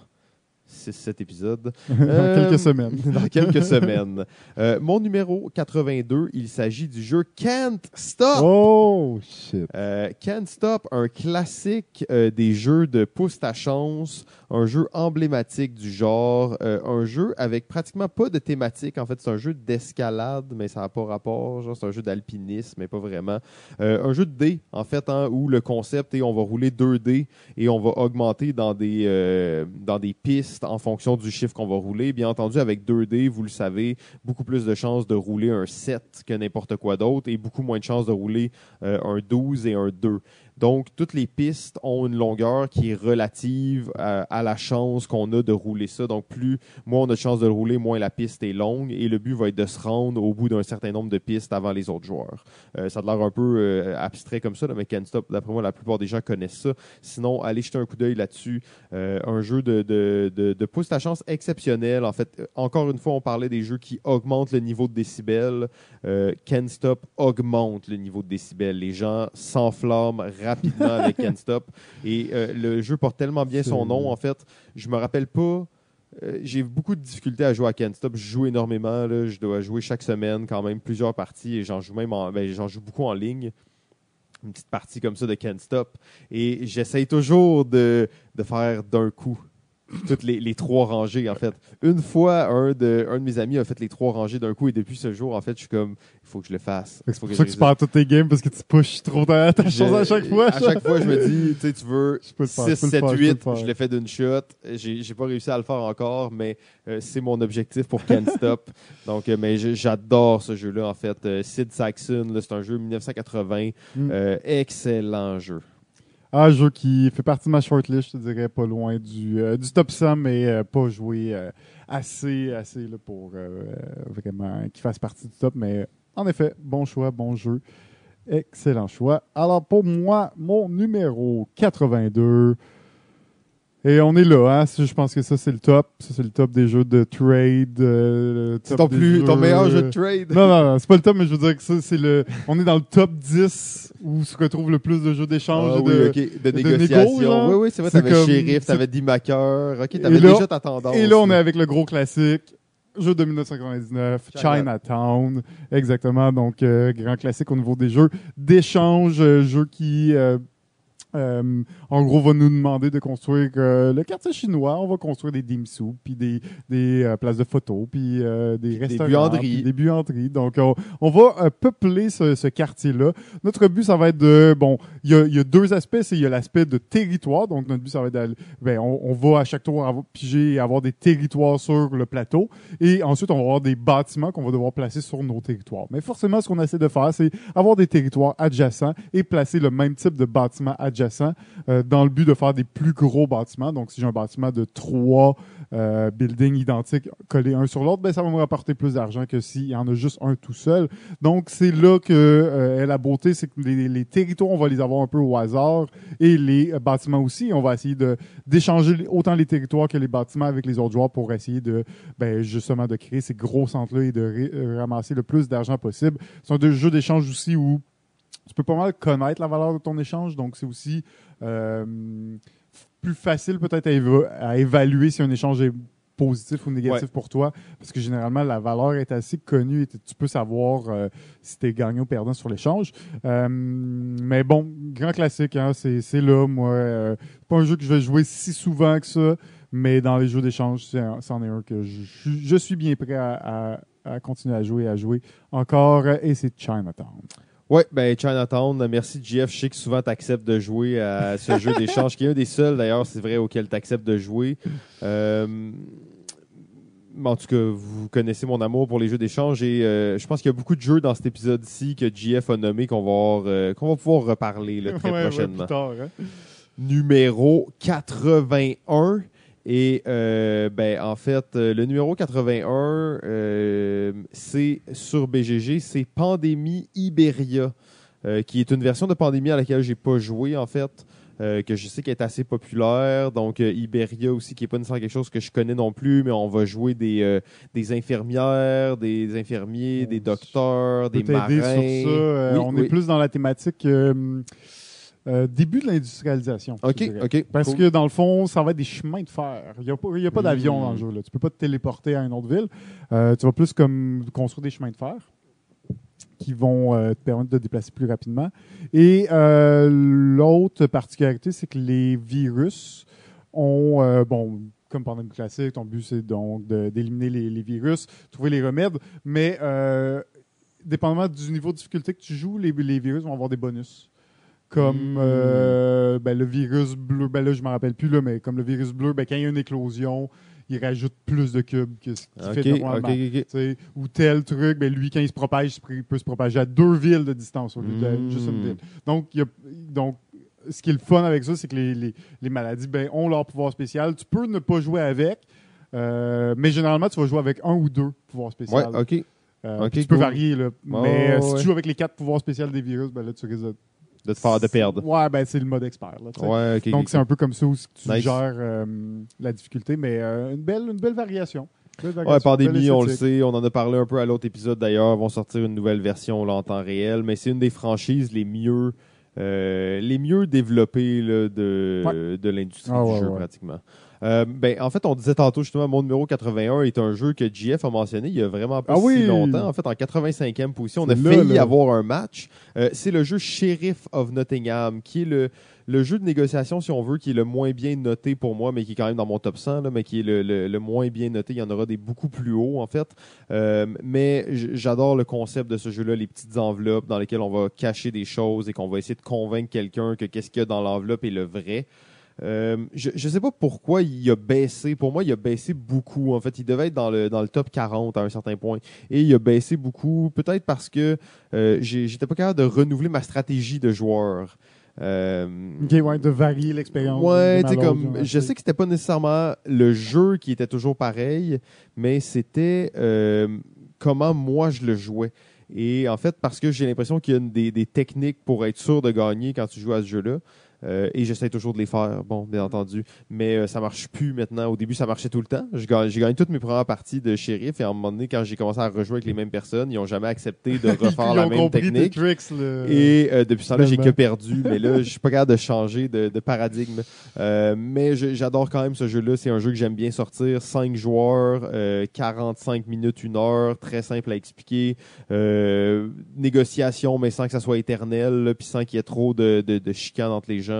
6-7 épisodes. Dans Euh, quelques semaines. Dans quelques [laughs] [laughs] semaines. Euh, mon numéro 82, il s'agit du jeu Can't Stop. Oh, shit. Euh, Can't Stop, un classique euh, des jeux de pouce ta chance, un jeu emblématique du genre, euh, un jeu avec pratiquement pas de thématique. En fait, c'est un jeu d'escalade, mais ça n'a pas rapport. Genre, c'est un jeu d'alpinisme, mais pas vraiment. Euh, un jeu de dés, en fait, hein, où le concept est on va rouler deux dés et on va augmenter dans des, euh, dans des pistes en fonction du chiffre qu'on va rouler. Bien entendu, avec deux dés, vous le savez, beaucoup plus de chances de rouler un 7 que n'importe quoi d'autre et beaucoup moins de chances de rouler euh, un 12 et un 2. Donc, toutes les pistes ont une longueur qui est relative à, la chance qu'on a de rouler ça. Donc, plus moins on a de chance de le rouler, moins la piste est longue. Et le but va être de se rendre au bout d'un certain nombre de pistes avant les autres joueurs. Euh, ça a l'air un peu euh, abstrait comme ça, mais Can't Stop, d'après moi, la plupart des gens connaissent ça. Sinon, allez jeter un coup d'œil là-dessus. Euh, un jeu de, de, de, pouce ta chance exceptionnel. En fait, encore une fois, on parlait des jeux qui augmentent le niveau de décibels. Can't Stop augmente le niveau de décibels. Les gens s'enflamment rapidement avec Can't Stop. Et euh, le jeu porte tellement bien son nom, en fait. Je me rappelle pas. euh, j'ai beaucoup de difficultés à jouer à Can't Stop. Je joue énormément. Je dois jouer chaque semaine, quand même, plusieurs parties. Et j'en joue même en, ben, joue beaucoup en ligne. Une petite partie comme ça de Can't Stop. Et j'essaye toujours de faire d'un coup toutes les, les trois rangées, en fait. Une fois, un de, un de mes amis a fait les trois rangées d'un coup. Et depuis ce jour, en fait, je suis comme, il faut que je le fasse. Il C'est faut pour que ça je que tu perds toutes tes games parce que tu pushes trop ta, ta chose à chaque fois. À chaque fois, je me dis, tu sais, tu veux Je peux le faire, je 6, peux le 7, faire, je peux 8, le faire. je l'ai fait d'une shot. J'ai pas réussi à le faire encore, mais euh, c'est mon objectif pour Can't Stop. [laughs] Donc, euh, mais j'adore ce jeu-là, en fait. Euh, Sid Saxon, c'est un jeu 1980. Mm. Euh, excellent jeu. Ah, un jeu qui fait partie de ma shortlist, je te dirais, pas loin du, euh, du top 100, mais euh, pas joué euh, assez, assez là, pour vraiment qu'il fasse partie du top. Mais en effet, bon choix, bon jeu. Excellent choix. Alors pour moi, mon numéro 82. Et on est là, hein. Je pense que ça, c'est le top. Ça, c'est le top des jeux de trade. euh, C'est ton, plus, ton meilleur jeu de trade. non, non, non, c'est pas le top, mais je veux dire que ça, c'est le. On est dans le top 10 où se retrouvent le plus de jeux d'échange. Ah et oui, de... de, de négociation. oui, oui, c'est vrai. T'avais comme- Sheriff, t'avais D-Macker. Ok, t'avais déjà ta tendance. Et là, on est avec le gros classique. Jeu de 1999, China. Chinatown, exactement. Donc, euh, grand classique au niveau des jeux d'échange, euh, jeu qui, euh, en gros, va nous demander de construire euh, le quartier chinois. On va construire des dim sum, puis des, des euh, places de photos, puis des restaurants, buanderies. puis des buanderies. Donc, on, on va peupler ce, ce quartier-là. Notre but, ça va être de, bon, il y a, y a deux aspects. C'est il y a l'aspect de territoire. Donc, notre but, ça va être d'aller, ben, on, on va à chaque tour avoir, piger et avoir des territoires sur le plateau. Et ensuite, on va avoir des bâtiments qu'on va devoir placer sur nos territoires. Mais forcément, ce qu'on essaie de faire, c'est avoir des territoires adjacents et placer le même type de bâtiment adjacent euh, dans le but de faire des plus gros bâtiments. Donc, si j'ai un bâtiment de trois euh, buildings identiques collés un sur l'autre, ben, ça va me rapporter plus d'argent que s'il y en a juste un tout seul. Donc, c'est là que euh, la beauté, c'est que les, les territoires, on va les avoir un peu au hasard et les bâtiments aussi. On va essayer d'échanger autant les territoires que les bâtiments avec les autres joueurs pour essayer de ben, justement de créer ces gros centres-là et de ramasser le plus d'argent possible. C'est un jeu d'échange aussi où tu peux pas mal connaître la valeur de ton échange, donc c'est aussi euh, plus facile peut-être à, éva- à évaluer si un échange est positif ou négatif Ouais. pour toi, parce que généralement la valeur est assez connue et tu peux savoir euh, si tu es gagnant ou perdant sur l'échange. Euh, mais bon, grand classique, hein, c'est c'est là, moi. euh, pas un jeu que je vais jouer si souvent que ça, mais dans les jeux d'échange, c'est c'en est un que je, suis- je suis bien prêt à, à- à continuer à jouer, à jouer encore, et c'est Chinatown. Oui, ben Chinatown, merci Jeff. Je sais que souvent tu acceptes de jouer à ce jeu d'échange, [laughs] qui est un des seuls d'ailleurs, c'est vrai, auquel tu acceptes de jouer. Euh, en tout cas, vous connaissez mon amour pour les jeux d'échange et euh, je pense qu'il y a beaucoup de jeux dans cet épisode-ci que JF a nommé qu'on va, euh, qu'on va pouvoir reparler là, très [laughs] Ouais, ouais, prochainement. plus tard, hein. numéro 81. Et euh, ben, en fait, euh, le numéro 81, euh, c'est sur BGG, c'est Pandémie Iberia, euh, qui est une version de Pandémie à laquelle j'ai pas joué en fait, euh, que je sais qu'elle est assez populaire. Donc euh, Iberia aussi, qui est pas nécessairement quelque chose que je connais non plus, mais on va jouer des, euh, des infirmières, des infirmiers, On des docteurs, peut des marins. sur ça. Oui, on oui. est plus dans la thématique euh, début de l'industrialisation. Ok, ok. Parce cool. que dans le fond, ça va être des chemins de fer. Il n'y a pas, il y a pas d'avion dans le jeu. Là. Tu peux pas te téléporter à une autre ville. Euh, tu vas plus comme construire des chemins de fer qui vont euh, te permettre de te déplacer plus rapidement. Et l'autre particularité, c'est que les virus ont, bon, comme pandémie classique, ton but c'est donc d'éliminer les, les virus, trouver les remèdes, mais dépendamment du niveau de difficulté que tu joues, les, les virus vont avoir des bonus. Comme Mm. euh, ben, le virus bleu, ben là je me rappelle plus, là, mais comme le virus bleu, ben, quand il y a une éclosion, il rajoute plus de cubes que ce qu'il fait normalement. ou tel truc, ben lui, quand il se propage, il peut se propager à deux villes de distance au lieu de Mm. juste une ville. Donc, il y a- donc, ce qui est le fun avec ça, c'est que les, les- les maladies ben, ont leur pouvoir spécial. Tu peux ne pas jouer avec, euh, mais généralement, tu vas jouer avec un ou deux pouvoirs spéciaux. Ouais, ok. Euh, tu peux cool. varier. Là. Mais si ouais. tu joues avec les quatre pouvoirs spéciaux des virus, ben là, tu risques de, De te faire de perdre. Ouais, ben c'est le mode expert. Là. Ouais. Donc, c'est un peu comme ça où tu Nice. gères euh, la difficulté, mais euh, une, belle, une belle variation. Belle Ouais, pandémie, on le sait, on en a parlé un peu à l'autre épisode d'ailleurs, vont sortir une nouvelle version là, en temps réel, mais c'est une des franchises les mieux euh, les mieux développées là, de, de l'industrie Ah, du ouais, jeu pratiquement. Euh, ben, en fait, on disait tantôt justement, mon numéro 81 est un jeu que JF a mentionné il y a vraiment pas Ah si oui! longtemps. En fait, en 85e position, on a là, failli là. avoir un match. Euh, c'est le jeu Sheriff of Nottingham, qui est le, le jeu de négociation, si on veut, qui est le moins bien noté pour moi, mais qui est quand même dans mon top 100, là, mais qui est le, le- le moins bien noté. Il y en aura des beaucoup plus hauts, en fait. Euh, mais j'adore le concept de ce jeu-là, les petites enveloppes dans lesquelles on va cacher des choses et qu'on va essayer de convaincre quelqu'un que qu'est-ce qu'il y a dans l'enveloppe est le vrai. Euh, je ne sais pas pourquoi il a baissé. Pour moi, il a baissé beaucoup. En fait, il devait être dans le, dans le top 40 à un certain point. Et il a baissé beaucoup, peut-être parce que euh, j'étais pas capable de renouveler ma stratégie de joueur. Euh, Ok, ouais, de varier l'expérience. Ouais, tu comme, je sais que c'était pas nécessairement le jeu qui était toujours pareil, mais c'était euh, comment moi je le jouais. Et en fait, parce que j'ai l'impression qu'il y a une- des, des techniques pour être sûr de gagner quand tu joues à ce jeu-là. Euh, et j'essaie toujours de les faire, bon, bien entendu. Mais euh, ça marche plus maintenant. Au début, ça marchait tout le temps. J'ai gagné toutes mes premières parties de shérif. Et à un moment donné, quand j'ai commencé à rejouer avec les mêmes personnes, ils ont jamais accepté [laughs] de refaire Ils la ont même technique. tricks, le- Et euh, depuis ce temps-là, j'ai que perdu. Mais là, je suis pas capable de changer de, de paradigme. Euh, mais j'adore quand même ce jeu-là. C'est un jeu que j'aime bien sortir. 5 joueurs, euh, 45 minutes, 1 heure. Très simple à expliquer. Euh, négociation, mais sans que ça soit éternel. là, Puis sans qu'il y ait trop de, de, de chicanes entre les gens.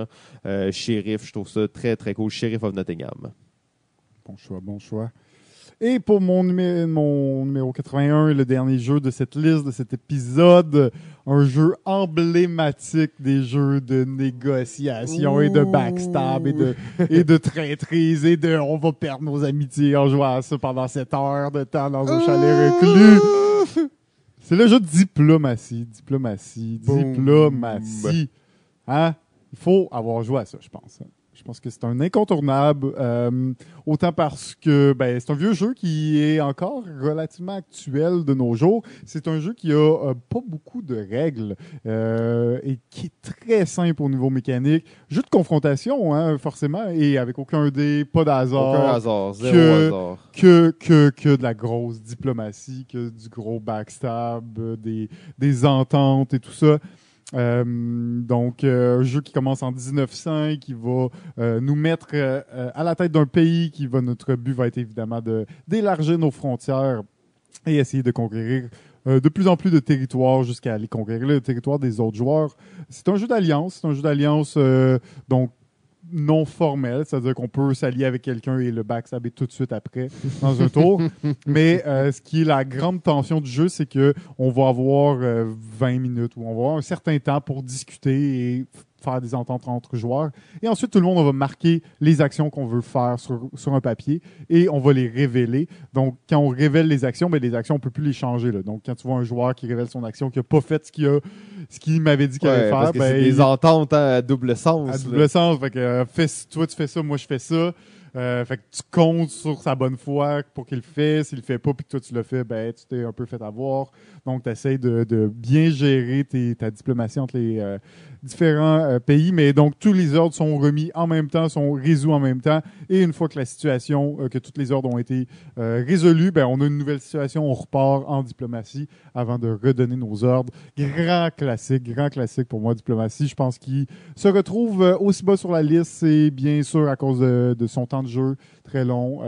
Euh, shérif, je trouve ça très, très cool. Sheriff of Nottingham. Bon choix, bon choix. Et pour mon, numé- mon numéro 81, le dernier jeu de cette liste, de cet épisode, un jeu emblématique des jeux de négociation et de backstab et de, et de traîtrise et de on va perdre nos amitiés en jouant à ça pendant 7 heures de temps dans un chalet reclus. C'est le jeu de diplomatie, diplomatie, diplomatie. Hein? Il faut avoir joué à ça, je pense. Je pense que c'est un incontournable, euh, autant parce que ben, c'est un vieux jeu qui est encore relativement actuel de nos jours. C'est un jeu qui a euh, pas beaucoup de règles euh, et qui est très simple au niveau mécanique. Jeu de confrontation, hein, forcément, et avec aucun dé, pas d'hasard Aucun hasard. Zéro que- hasard. que, que, que de la grosse diplomatie, que du gros backstab, des, des ententes et tout ça. Euh, donc, euh, un jeu qui commence en 1900, qui va euh, nous mettre à la tête d'un pays, qui va notre but va être évidemment de d'élargir nos frontières et essayer de conquérir de plus en plus de territoires jusqu'à aller conquérir le territoire des autres joueurs. C'est un jeu d'alliance, c'est un jeu d'alliance donc non formel, c'est-à-dire qu'on peut s'allier avec quelqu'un et le backstabber tout de suite après dans un tour. [laughs] Mais euh, ce qui est la grande tension du jeu, c'est que on va avoir euh, 20 minutes ou on va avoir un certain temps pour discuter et faire des ententes entre joueurs. Et ensuite, tout le monde on va marquer les actions qu'on veut faire sur, sur un papier et on va les révéler. Donc, quand on révèle les actions, ben, les actions, on peut plus les changer. Là. Donc, quand tu vois un joueur qui révèle son action, qui a pas fait ce qu'il a, ce qu'il m'avait dit qu'il Ouais, allait parce faire, que ben, c'est des ententes hein, à double sens. à là. double sens. Fait que, euh, fais, toi, tu fais ça, moi, je fais ça. Euh, fait que tu comptes sur sa bonne foi pour qu'il le fait. S'il le fait pas puis que toi tu le fais, ben tu t'es un peu fait avoir. Donc tu essaies de, de bien gérer tes- ta diplomatie entre les euh, différents euh, pays. Mais donc tous les ordres sont remis en même temps, sont résolus en même temps. Et une fois que la situation, euh, que tous les ordres ont été euh, résolus, ben on a une nouvelle situation, on repart en diplomatie avant de redonner nos ordres. Grand classique, grand classique pour moi, diplomatie. Je pense qu'il se retrouve aussi bas sur la liste, c'est bien sûr à cause de, son temps de jeu très long,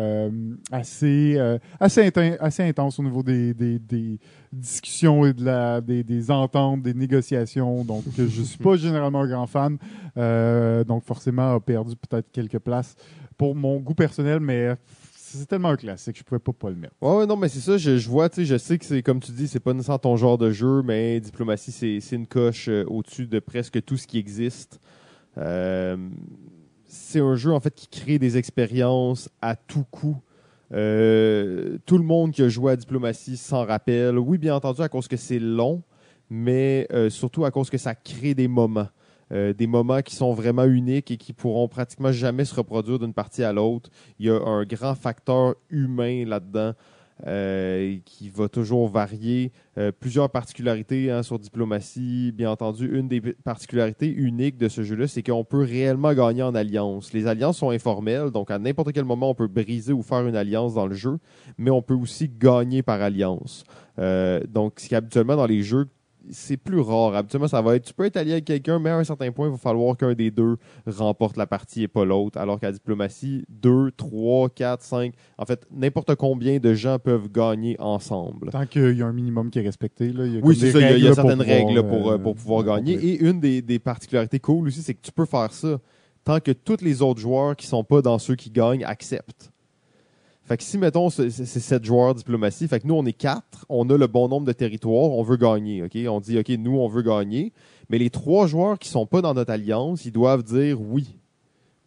assez, assez, assez intense au niveau des, des, des discussions et de la, des, des ententes, des négociations. Donc, je suis pas [laughs] généralement un grand fan. Euh, donc, forcément, a perdu peut-être quelques places pour mon goût personnel, mais c'est tellement un classique, je pouvais pas pas le mettre. Ouais, non, mais c'est ça, je, je vois, tu sais, je sais que c'est, comme tu dis, c'est pas nécessairement ton genre de jeu, mais diplomatie, c'est, c'est une coche euh, au-dessus de presque tout ce qui existe. Euh, c'est un jeu, en fait, qui crée des expériences à tout coup. Euh, tout le monde qui a joué à diplomatie s'en rappelle. Oui, bien entendu, à cause que c'est long, mais euh, surtout à cause que ça crée des moments. Euh, des moments qui sont vraiment uniques et qui pourront pratiquement jamais se reproduire d'une partie à l'autre. Il y a un grand facteur humain là-dedans euh, qui va toujours varier. Euh, plusieurs particularités hein, sur diplomatie. Bien entendu, une des particularités uniques de ce jeu-là, c'est qu'on peut réellement gagner en alliance. Les alliances sont informelles, donc à n'importe quel moment, on peut briser ou faire une alliance dans le jeu, mais on peut aussi gagner par alliance. Euh, donc, ce qui habituellement dans les jeux, c'est plus rare. Habituellement, ça va être, tu peux être allié avec quelqu'un, mais à un certain point, il va falloir qu'un des deux remporte la partie et pas l'autre. Alors qu'à diplomatie, deux, trois, quatre, cinq, en fait, n'importe combien de gens peuvent gagner ensemble. Tant qu'il y a un minimum qui est respecté, là, il y a Oui, c'est ça. Il y a, y certaines pour règles pouvoir, pour, euh, euh, pour pouvoir gagner. Et une des, des particularités cool aussi, c'est que tu peux faire ça tant que tous les autres joueurs qui sont pas dans ceux qui gagnent acceptent. Fait que si, mettons, c'est sept joueurs diplomatie, fait que nous, on est quatre, on a le bon nombre de territoires, on veut gagner, OK? On dit, OK, nous, on veut gagner. Mais les trois joueurs qui sont pas dans notre alliance, ils doivent dire oui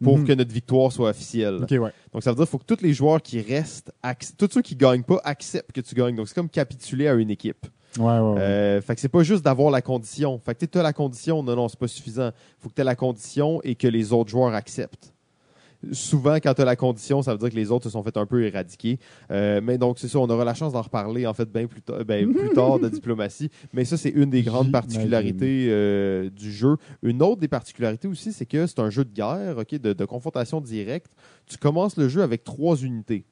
pour Mhm. que notre victoire soit officielle. Ok, ouais. Donc, ça veut dire qu'il faut que tous les joueurs qui restent, tous ceux qui gagnent pas, acceptent que tu gagnes. Donc, c'est comme capituler à une équipe. Ouais, ouais, ouais. Euh, fait que c'est pas juste d'avoir la condition. Fait que tu as la condition, non, non, c'est pas suffisant. faut que tu aies la condition et que les autres joueurs acceptent. Souvent, quand tu as la condition, ça veut dire que les autres se sont fait un peu éradiquer. Euh, mais donc, c'est ça, on aura la chance d'en reparler, en fait, bien plus, ta- ben, plus [laughs] tard de diplomatie. Mais ça, c'est une des grandes particularités euh, du jeu. Une autre des particularités aussi, c'est que c'est un jeu de guerre, ok, de, de confrontation directe. Tu commences le jeu avec trois unités.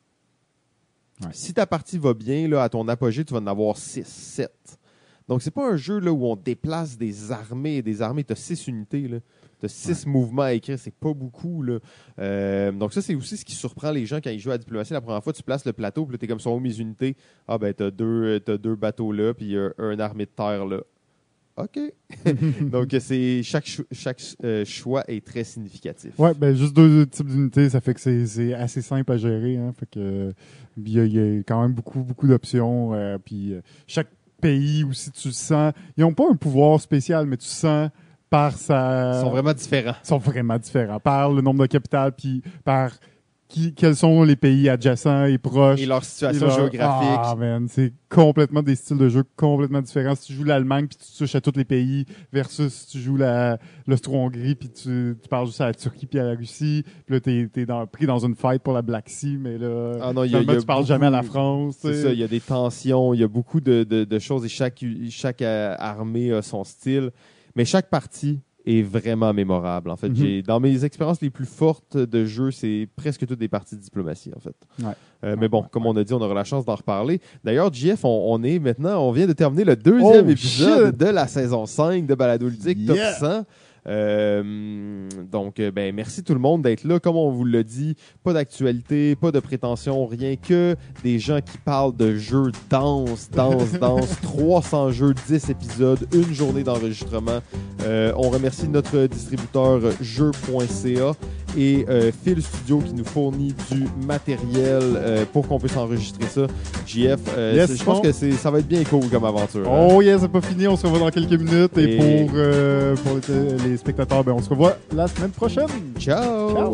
Ouais. Si ta partie va bien, là, à ton apogée, tu vas en avoir 6, 7. Donc, c'est pas un jeu là, où on déplace des armées et des armées. Tu as 6 unités. Tu as 6 mouvements à écrire. C'est pas beaucoup. Là. Euh, donc, ça, c'est aussi ce qui surprend les gens quand ils jouent à la diplomatie. La première fois, tu places le plateau, puis là, tu es comme sont mes unités Ah, ben, tu as deux, euh, t'as deux bateaux là, puis un, un armée de terre là. OK. [laughs] donc, c'est chaque, cho- chaque euh, choix est très significatif. Ouais, ben juste deux types d'unités, ça fait que c'est assez simple à gérer. Hein, fait que il y, a- il y a quand même beaucoup beaucoup d'options. euh, puis euh, chaque pays aussi, tu le sens, ils n'ont pas un pouvoir spécial, mais tu sens par sa, Ils sont vraiment différents. sont vraiment différents par le nombre de capitales, puis par qui, quels sont les pays adjacents et proches. Et leur situation Et leur- géographique. Ah, man, c'est complètement des styles de jeu complètement différents. Si tu joues l'Allemagne puis tu touches à tous les pays, versus si tu joues la- l'Austro-Hongrie puis tu, tu parles juste à la Turquie puis à la Russie, puis là, t'es, t'es dans, pris dans une fight pour la Black Sea, mais là, Ah non, il y a- y tu parles jamais à la France. C'est ça, il y a des tensions, il y a beaucoup de, de- de choses et chaque, chaque euh, armée a son style. Mais chaque partie est vraiment mémorable. En fait, Mhm. j'ai dans mes expériences les plus fortes de jeu, c'est presque toutes des parties de diplomatie, en fait. Ouais. Euh, mais bon, comme on a dit, on aura la chance d'en reparler. D'ailleurs, JF, on, on est maintenant, on vient de terminer le deuxième Oh, épisode shit! de la saison 5 de Balado Ludique Top Yeah! 100. Euh, donc, euh, ben, merci tout le monde d'être là. Comme on vous l'a dit, pas d'actualité, pas de prétention, rien que des gens qui parlent de jeux denses, denses, [laughs] denses. 300 jeux, 10 épisodes, une journée d'enregistrement. Euh, on remercie notre distributeur jeux.ca et euh, Phil Studio qui nous fournit du matériel euh, pour qu'on puisse enregistrer ça. JF, euh, Yes, je pense que ça va être bien cool comme aventure. hein. Oh yes, c'est pas fini, on se revoit dans quelques minutes. Et, Et- pour, pour les, les spectateurs, ben, on se revoit la semaine prochaine. Ciao! Ciao.